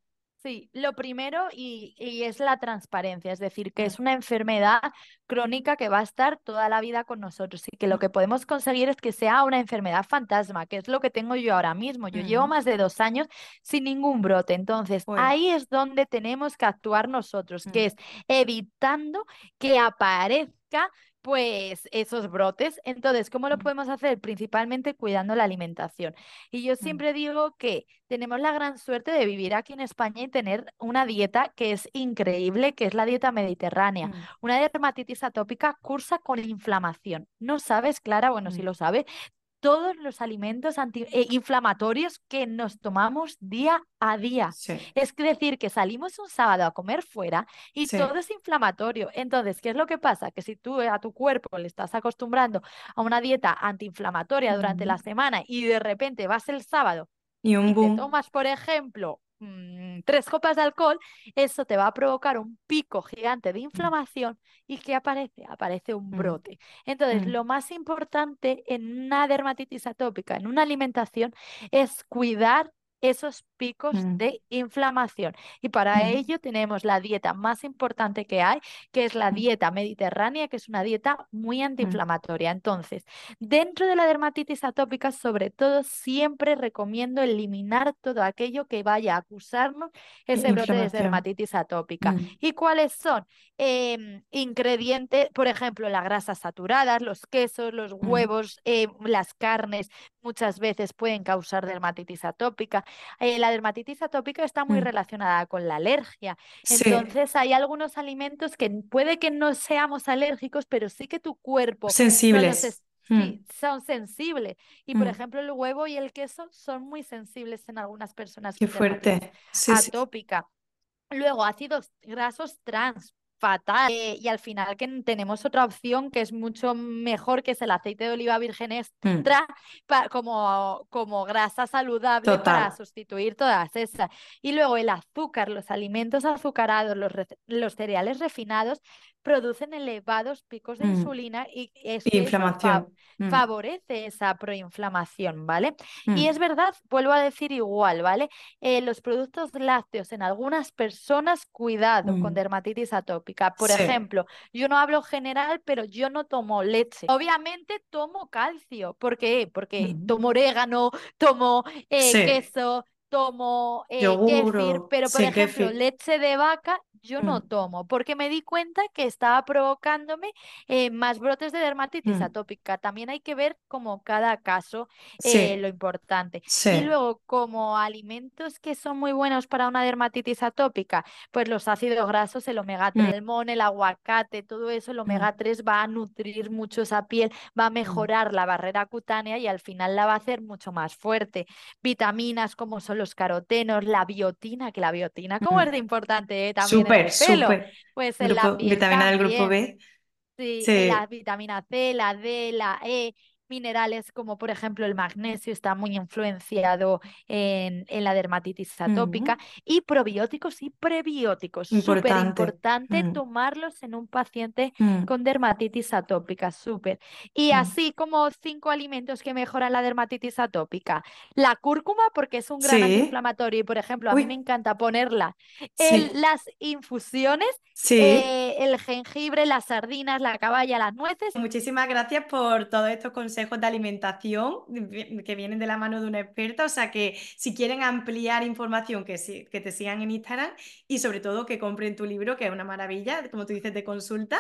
Sí, lo primero y, es la transparencia, es decir, que es una enfermedad crónica que va a estar toda la vida con nosotros y que lo que podemos conseguir es que sea una enfermedad fantasma, que es lo que tengo yo ahora mismo. Yo llevo más de dos años sin ningún brote, entonces ahí es donde tenemos que actuar nosotros, que es evitando que aparezca pues esos brotes. Entonces, ¿cómo lo podemos hacer? Principalmente cuidando la alimentación. Y yo Mm. siempre digo que tenemos la gran suerte de vivir aquí en España y tener una dieta que es increíble, que es la dieta mediterránea. Mm. Una dermatitis atópica cursa con inflamación. ¿No sabes, Clara? Bueno, si Mm. lo sabes, todos los alimentos antiinflamatorios que nos tomamos día a día. Sí, Es decir, que salimos un sábado a comer fuera y sí. todo es inflamatorio. Entonces, ¿qué es lo que pasa? Que si tú a tu cuerpo le estás acostumbrando a una dieta antiinflamatoria durante la semana y de repente vas el sábado Y un y te boom. tomas, por ejemplo, mm, tres copas de alcohol, eso te va a provocar un pico gigante de Mm. inflamación y ¿qué aparece? Aparece un Mm. brote. Entonces, lo más importante en una dermatitis atópica, en una alimentación, es cuidar esos picos Mm. de inflamación. Y para Mm. ello tenemos la dieta más importante que hay, que es la Mm. dieta mediterránea, que es una dieta muy antiinflamatoria. Entonces, Dentro de la dermatitis atópica, sobre todo, siempre recomiendo eliminar todo aquello que vaya a acusarnos ese brote de dermatitis atópica. ¿Y cuáles son? Em, ingredientes, por ejemplo, las grasas saturadas, los quesos, los huevos, eh, las carnes, muchas veces pueden causar dermatitis atópica. Eh, la dermatitis atópica está muy Mm. relacionada con la alergia. Sí, Entonces, hay algunos alimentos que puede que no seamos alérgicos, pero sí que tu cuerpo sensibles. es- Mm. Sí, son sensibles. Y por Mm. ejemplo, el huevo y el queso son muy sensibles en algunas personas Qué fuerte. Sí, sí. atópica. Luego, ácidos grasos trans, fatal. Eh, y al final que tenemos otra opción que es mucho mejor, que es el aceite de oliva virgen Mm. extra como, como grasa saludable para sustituir todas esas. Y luego el azúcar, los alimentos azucarados, los, los cereales refinados producen elevados picos de Mm. insulina y fa- inflamación. Mm. favorece esa proinflamación, ¿vale? Y es verdad, vuelvo a decir igual, ¿vale? Eh, los productos lácteos en algunas personas, cuidado con dermatitis atópica. Por Sí. ejemplo, yo no hablo general, pero yo no tomo leche. Obviamente tomo calcio. ¿Por qué? Porque tomo orégano, tomo eh, Sí. queso, tomo eh, pero por ejemplo, leche de vaca yo no Mm. tomo, porque me di cuenta que estaba provocándome eh, más brotes de dermatitis Mm. atópica. También hay que ver como cada caso Sí, eh, lo importante. Y luego, como alimentos que son muy buenos para una dermatitis atópica, pues los ácidos grasos, el omega 3, Mm. el mon, el aguacate, todo eso, el omega 3 va a nutrir mucho esa piel, va a mejorar la barrera cutánea y al final la va a hacer mucho más fuerte. Vitaminas como son los carotenos, la biotina, que la biotina, ¿cómo Mm. es de importante eh, también en Súper, el pelo? Pues en la Grupo, piel vitamina del grupo. B. Sí, eh, la Sí. vitamina C, la D, la E, minerales como por ejemplo el magnesio está muy influenciado en, en la dermatitis atópica y probióticos y prebióticos, súper Importante. importante Mm. tomarlos en un paciente Mm. con dermatitis atópica, súper. Y Mm. así como cinco alimentos que mejoran la dermatitis atópica. La cúrcuma porque es un gran Sí. antiinflamatorio y por ejemplo a mí me encanta ponerla en sí. las infusiones Sí. eh, el jengibre, las sardinas, la caballa, las nueces. Muchísimas gracias por todos estos consejos de alimentación que vienen de la mano de una experta. O sea que si quieren ampliar información, que, sí- que te sigan en Instagram y sobre todo que compren tu libro, que es una maravilla, como tú dices, de consulta.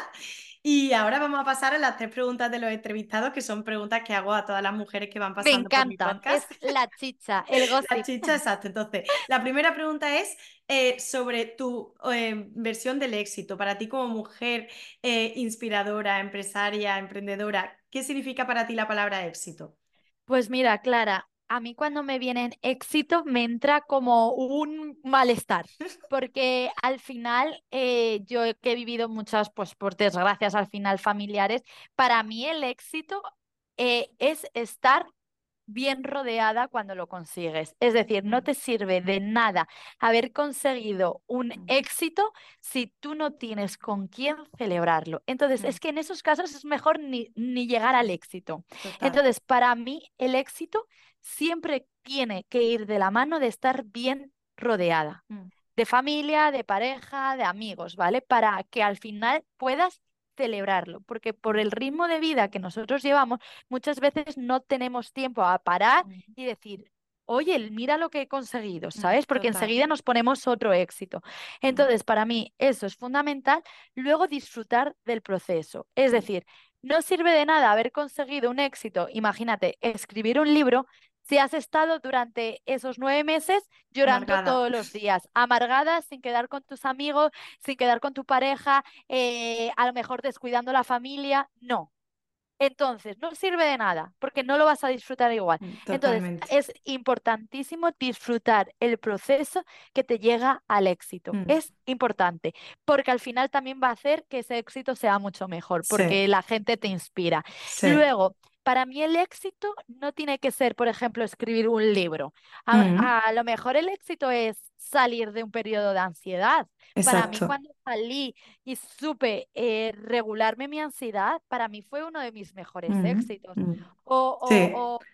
Y ahora vamos a pasar a las tres preguntas de los entrevistados, que son preguntas que hago a todas las mujeres que van Me pasando por mi encantan, es podcast. la chicha, el La gossip. chicha, exacto. Entonces, la primera pregunta es eh, sobre tu eh, versión del éxito. Para ti como mujer eh, inspiradora, empresaria, emprendedora, ¿qué significa para ti la palabra éxito? Pues mira, Clara, a mí cuando me vienen éxito me entra como un malestar, porque al final eh, yo que he vivido muchas, pues por desgracias al final familiares, para mí el éxito eh, es estar bien rodeada cuando lo consigues. Es decir, no Mm, te sirve de nada haber conseguido un mm, éxito si tú no tienes con quién celebrarlo. Entonces, mm, es que en esos casos es mejor ni, ni llegar al éxito. Total. Entonces, para mí, el éxito siempre tiene que ir de la mano de estar bien rodeada, Mm, de familia, de pareja, de amigos, ¿vale? Para que al final puedas celebrarlo, porque por el ritmo de vida que nosotros llevamos, muchas veces no tenemos tiempo a parar mm, y decir, oye, mira lo que he conseguido, mm, ¿sabes? Porque Total. enseguida nos ponemos otro éxito. Mm, Entonces, para mí eso es fundamental. Luego disfrutar del proceso, es decir, no sirve de nada haber conseguido un éxito, imagínate, escribir un libro si has estado durante esos nueve meses llorando Amargada. todos los días, amargada, sin quedar con tus amigos, sin quedar con tu pareja, eh, a lo mejor descuidando la familia, no. Entonces, no sirve de nada porque no lo vas a disfrutar igual. Mm, Entonces, es importantísimo disfrutar el proceso que te llega al éxito. Mm, Es importante porque al final también va a hacer que ese éxito sea mucho mejor Sí, porque la gente te inspira. sí. Luego, para mí el éxito no tiene que ser, por ejemplo, escribir un libro. A, a lo mejor el éxito es salir de un periodo de ansiedad. Para mí, Exacto. cuando salí y supe eh, regularme mi ansiedad, para mí fue uno de mis mejores éxitos. mm. O, o, Sí. o,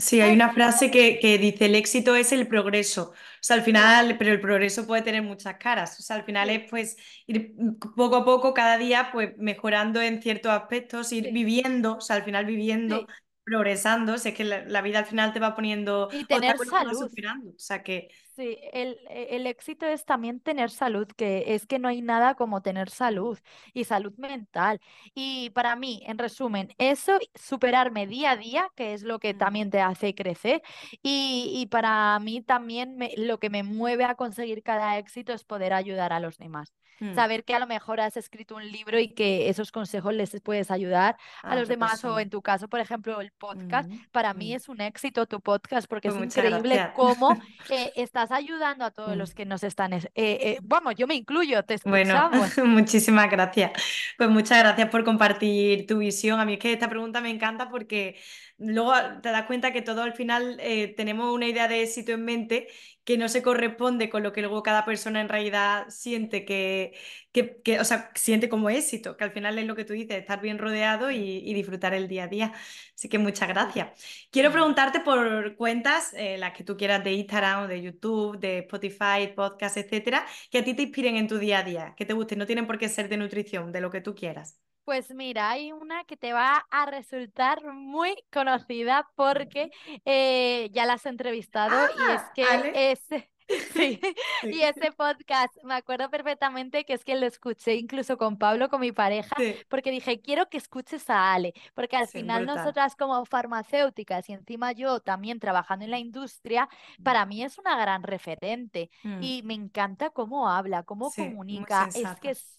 Sí, hay una frase que, que dice el éxito es el progreso. O sea, al final, pero el progreso puede tener muchas caras. O sea, al final es pues ir poco a poco, cada día, pues mejorando en ciertos aspectos, ir sí, viviendo, o sea, al final viviendo, sí. Progresando. Es que la, la vida al final te va poniendo Y tener salud. O sea, que Sí, el, e- el éxito es también tener salud, que es que no hay nada como tener salud y salud mental. Y para mí, en resumen, eso, superarme día a día, que es lo que también te hace crecer. Y, y para mí también me- lo que me mueve a conseguir cada éxito es poder ayudar a los demás. Mm, Saber que a lo mejor has escrito un libro y que esos consejos les puedes ayudar a a los demás o en tu caso, por ejemplo, el podcast. Mm, Para mí mm. es un éxito tu podcast porque Pues es increíble gracias. cómo eh, estás ayudando a todos los que nos están, es- eh, eh, vamos, yo me incluyo, te Bueno, escuchamos. muchísimas gracias. Pues muchas gracias por compartir tu visión. A mí es que esta pregunta me encanta porque luego te das cuenta que todo al final eh, tenemos una idea de éxito en mente que no se corresponde con lo que luego cada persona en realidad siente que, que, que, o sea, siente como éxito, que al final es lo que tú dices, estar bien rodeado y, disfrutar el día a día. Así que muchas gracias. Quiero preguntarte por cuentas, eh, las que tú quieras de Instagram de YouTube, de Spotify, podcast, etcétera que a ti te inspiren en tu día a día, que te gusten, no tienen por qué ser de nutrición, de lo que tú quieras. Pues mira, hay una que te va a resultar muy conocida porque eh, ya la has entrevistado y es Ah, que Ale. ese, sí, y ese podcast, me acuerdo perfectamente que es que lo escuché incluso con Pablo, con mi pareja, sí, porque dije, quiero que escuches a Ale, porque al sí, final brutal. nosotras como farmacéuticas y encima yo también trabajando en la industria, para mí es una gran referente Mm, y me encanta cómo habla, cómo sí, comunica, es que es,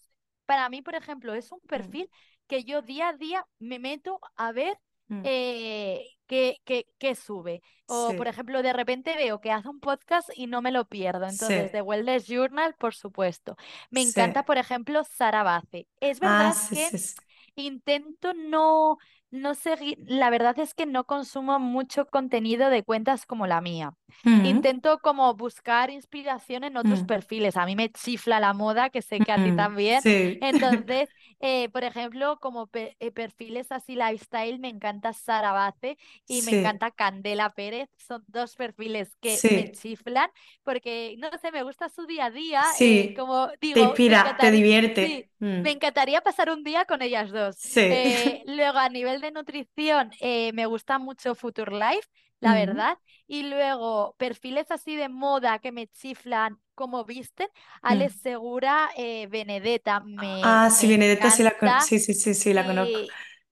para mí, por ejemplo, es un perfil que yo día a día me meto a ver mm, eh, qué, qué- qué sube. O, por ejemplo, de repente veo que hace un podcast y no me lo pierdo. Entonces, sí, de Wellness Journal, por supuesto. Me sí. encanta, por ejemplo, Sara Bace. Es Ah, verdad que intento no, no seguir, la verdad es que no consumo mucho contenido de cuentas como la mía. Intento como buscar inspiración en otros mm, perfiles. A mí me chifla la moda, que sé que a ti también. sí, Entonces, eh, por ejemplo, como pe- eh, perfiles así lifestyle, me encanta Sara Bace y me encanta Candela Pérez. Son dos perfiles que me chiflan porque, no sé, me gusta su día a día. eh, como Te digo, me inspira, te divierte. me Mm, encantaría pasar un día con ellas dos. sí. Eh, luego, a nivel de nutrición, eh, me gusta mucho Future Life, la verdad. Y luego, perfiles así de moda que me chiflan, como visten, Alex mm. Segura, eh, Benedetta, me, Ah, sí, me Benedetta sí la encanta. Sí, sí, sí, sí, la conozco.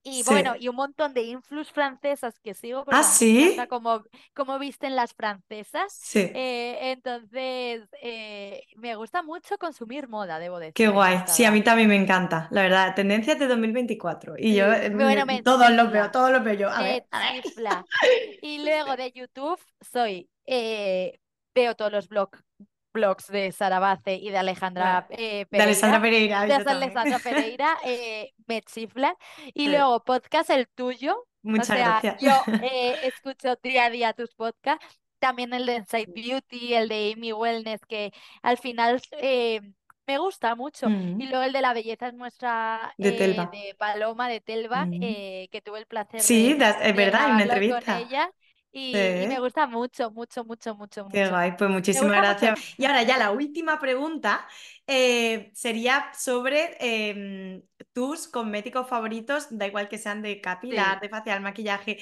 Y, bueno, y un montón de influx francesas que sigo Ah, sí, cómo, cómo visten las francesas. sí. Eh, entonces, eh, me gusta mucho consumir moda, debo Qué decir, en guay. Sí, a mí también me encanta, la verdad. Tendencias de 2024. Y yo Sí, eh, bueno, me- todos los veo, todos los veo yo. A me ver, a ver. chifla. Y luego de YouTube soy, eh, veo todos los blog- blogs de Sara Bace y de Alejandra Bueno, eh, de Alessandra Pereira, Pereira, de. Alessandra Pereira, eh, me chiflan. Y Sí, luego podcast el tuyo, o muchas sea, gracias. yo eh, escucho día a día tus podcasts, también el de Inside Beauty, el de Amy Wellness, que al final... eh, me gusta mucho. Y Mm, luego el de la belleza es nuestra De Telva. de Paloma de Telva, Mm. que tuve el placer Sí, de, es verdad, hay una con entrevista. ella y, y me gusta mucho, mucho, mucho, mucho, qué mucho. guay. Pues muchísimas mucho. gracias. Y ahora ya la última pregunta eh, sería sobre em, tus cosméticos favoritos, da igual que sean de capilar, de facial, maquillaje.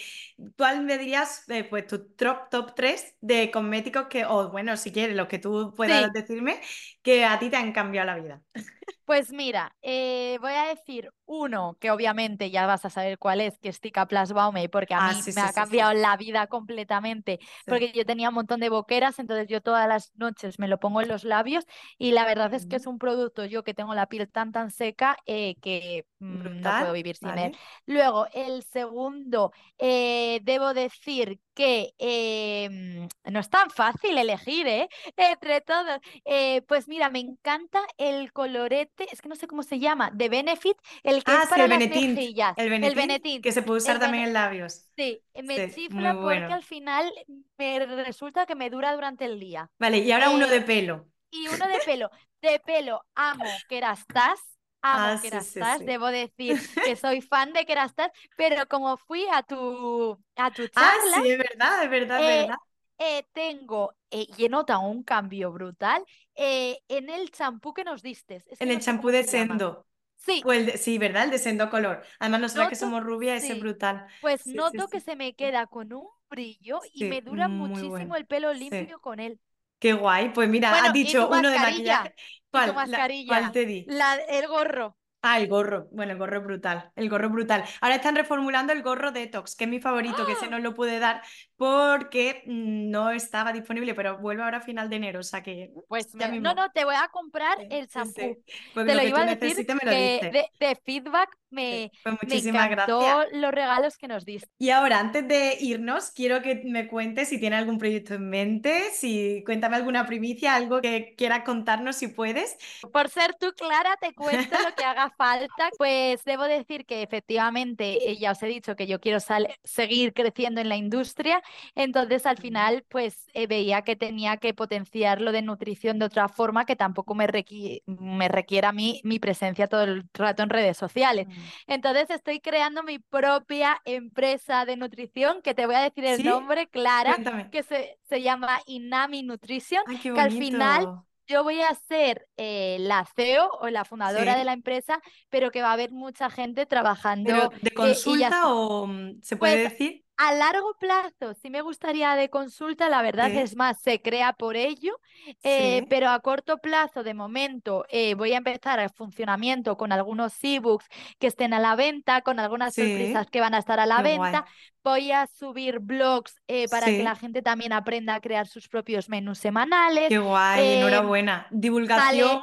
¿Cuál me dirías, eh, pues, tu top, top 3 de cosméticos que, o bueno, si quieres, los que tú puedas decirme, que a ti te han cambiado la vida? Pues mira, eh, voy a decir uno que obviamente ya vas a saber cuál es, que es Tika Plus Baume, porque a ah, mí me ha cambiado la vida completamente, porque yo tenía un montón de boqueras, entonces yo todas las noches me lo pongo en los labios y la verdad es que es un producto, yo que tengo la piel tan tan seca, eh, que mm, no puedo vivir sin él. Luego, el segundo, eh, debo decir que em, no es tan fácil elegir, ¿eh? Entre todos. pues mira, me encanta el colorete, es que no sé cómo se llama, de Benefit, el que ah, es para el las Benetín, mejillas. El Benetín, Que se puede usar también en labios. Sí, me chifla porque al final me resulta que me dura durante el día. Vale, y ahora uno de pelo. Y uno de pelo. De pelo, amo Kerastase. Amo ah, Kerastase, debo decir que soy fan de Kerastase, pero como fui a tu, a tu charla... Ah, sí, es verdad, es verdad, es eh, verdad. Eh, tengo, eh, y he notado un cambio brutal eh, en el champú que nos diste. en el champú de Sendo. Sí. sí, ¿verdad? El de Sendo Color. Además, nosotras que somos rubias, es brutal. Pues noto que se me queda con un brillo y me dura muchísimo el pelo limpio con él. Qué guay. Pues mira, has dicho uno de maquillaje. ¿Cuál? mascarilla. ¿Cuál te di? La, el gorro. Ah, el gorro. Bueno, el gorro brutal. El gorro brutal. Ahora están reformulando el gorro Detox, que es mi favorito, que ese ¡Ah! no lo pude dar porque no estaba disponible, pero vuelve ahora a final de enero, o sea que... Pues no, no, te voy a comprar el champú. Pues te lo, iba a decir que de, feedback me, pues muchísimas gracias. los regalos que nos diste. Y ahora, antes de irnos, quiero que me cuentes si tiene algún proyecto en mente, si cuéntame alguna primicia, algo que quieras contarnos si puedes. Por ser tú, Clara, te cuento lo que haga falta. Pues debo decir que efectivamente, eh, ya os he dicho que yo quiero seguir creciendo en la industria entonces, al final, pues eh, veía que tenía que potenciar lo de nutrición de otra forma que tampoco me, me requiera a mí mi presencia todo el rato en redes sociales. Mm. Entonces, estoy creando mi propia empresa de nutrición, que te voy a decir el nombre, Clara, que se, se llama Inami Nutrition, que al final yo voy a ser eh, la CEO o la fundadora de la empresa, pero que va a haber mucha gente trabajando. ¿De consulta o mm, se puede pues, decir? A largo plazo, sí me gustaría de consulta, la verdad es más, se crea por ello, eh, pero a corto plazo, de momento, eh, voy a empezar el funcionamiento con algunos ebooks que estén a la venta, con algunas sorpresas que van a estar a la venta. Voy a subir blogs eh, para que la gente también aprenda a crear sus propios menús semanales. Qué guay, enhorabuena. Divulgación.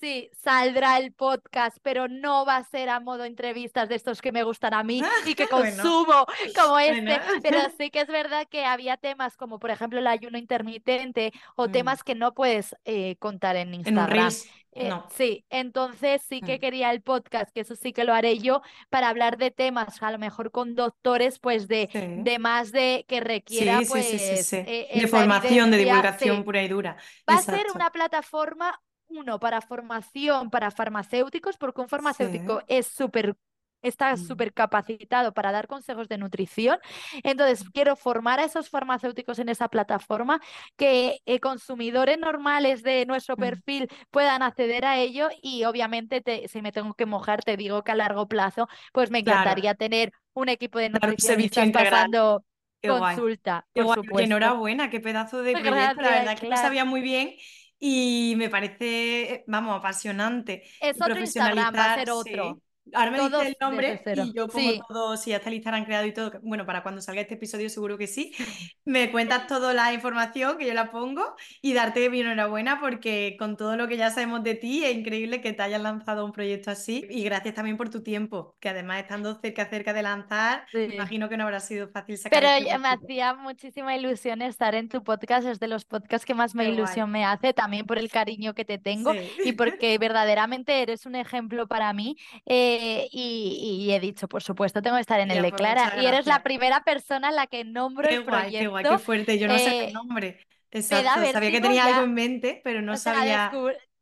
Sí, saldrá el podcast, pero no va a ser a modo entrevistas de estos que me gustan a mí y que consumo como este. Pero sí que es verdad que había temas como, por ejemplo, el ayuno intermitente o mm. temas que no puedes eh, contar en Instagram. Eh, sí, entonces sí que mm. quería el podcast, que eso sí que lo haré yo, para hablar de temas, a lo mejor con doctores, pues de, de más de que requiera, pues. Eh, de formación, de divulgación pura y dura. Va a ser una plataforma uno, para formación para farmacéuticos, porque un farmacéutico es súper está mm. súper capacitado para dar consejos de nutrición. Entonces, quiero formar a esos farmacéuticos en esa plataforma, que eh, consumidores normales de nuestro mm. perfil puedan acceder a ello y obviamente, si me tengo que mojar, te digo que a largo plazo, pues me encantaría tener un equipo de nutricionistas pasando consulta. por supuesto. Enhorabuena, qué pedazo de proyecto, la verdad que no sabía muy bien y me parece, vamos, apasionante. Es otro Instagram, va a ser otro. Ahora me dice el nombre y yo pongo todo, si ya está el Instagram creado y todo, bueno, para cuando salga este episodio seguro que sí, me cuentas toda la información que yo la pongo y darte bien enhorabuena porque con todo lo que ya sabemos de ti es increíble que te hayas lanzado un proyecto así. Y gracias también por tu tiempo, que además estando cerca cerca de lanzar, me imagino que no habrá sido fácil sacar. Pero este me hacía muchísima ilusión estar en tu podcast, es de los podcasts que más me ilusión me hace, también por el cariño que te tengo y porque verdaderamente eres un ejemplo para mí. Eh, eh, y, he dicho, por supuesto, tengo que estar en el de Clara. Y eres la primera persona a la que nombro el proyecto. Qué guay, qué fuerte. Yo no sé el eh, nombre. Exacto. Sabía que tenía algo en mente, pero no sabía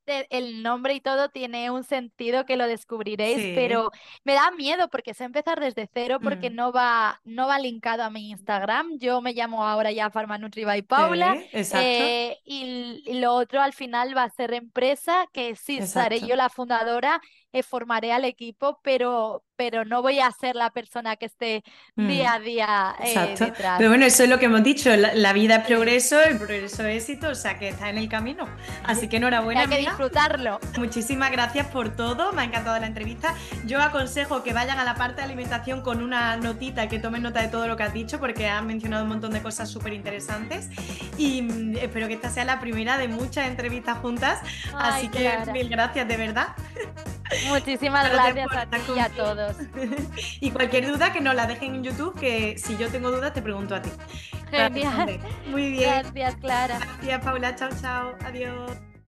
el nombre y todo tiene un sentido que lo descubriréis, pero me da miedo porque sé empezar desde cero porque mm. no va no va linkado a mi Instagram. Yo me llamo ahora ya Farmanutri by Paula eh, y, lo otro al final va a ser empresa que sí seré yo la fundadora eh, formaré al equipo, pero, pero no voy a ser la persona que esté Mm, día a día eh, Exacto. detrás. Pero bueno, eso es lo que hemos dicho, la, la vida es progreso, el progreso es éxito, o sea que está en el camino. Así que enhorabuena, Hay que disfrutarlo. Muchísimas gracias por todo, me ha encantado la entrevista. Yo aconsejo que vayan a la parte de alimentación con una notita que tomen nota de todo lo que has dicho, porque has mencionado un montón de cosas súper interesantes. Y mm, espero que esta sea la primera de muchas entrevistas juntas. Ay, Así que mil gracias, de verdad. Muchísimas Gracias a ti y a todos. y cualquier duda que nos la dejen en YouTube, que si yo tengo dudas te pregunto a ti. Genial. Muy bien. Gracias, Clara. Gracias, Paula. Chao, chao. Adiós.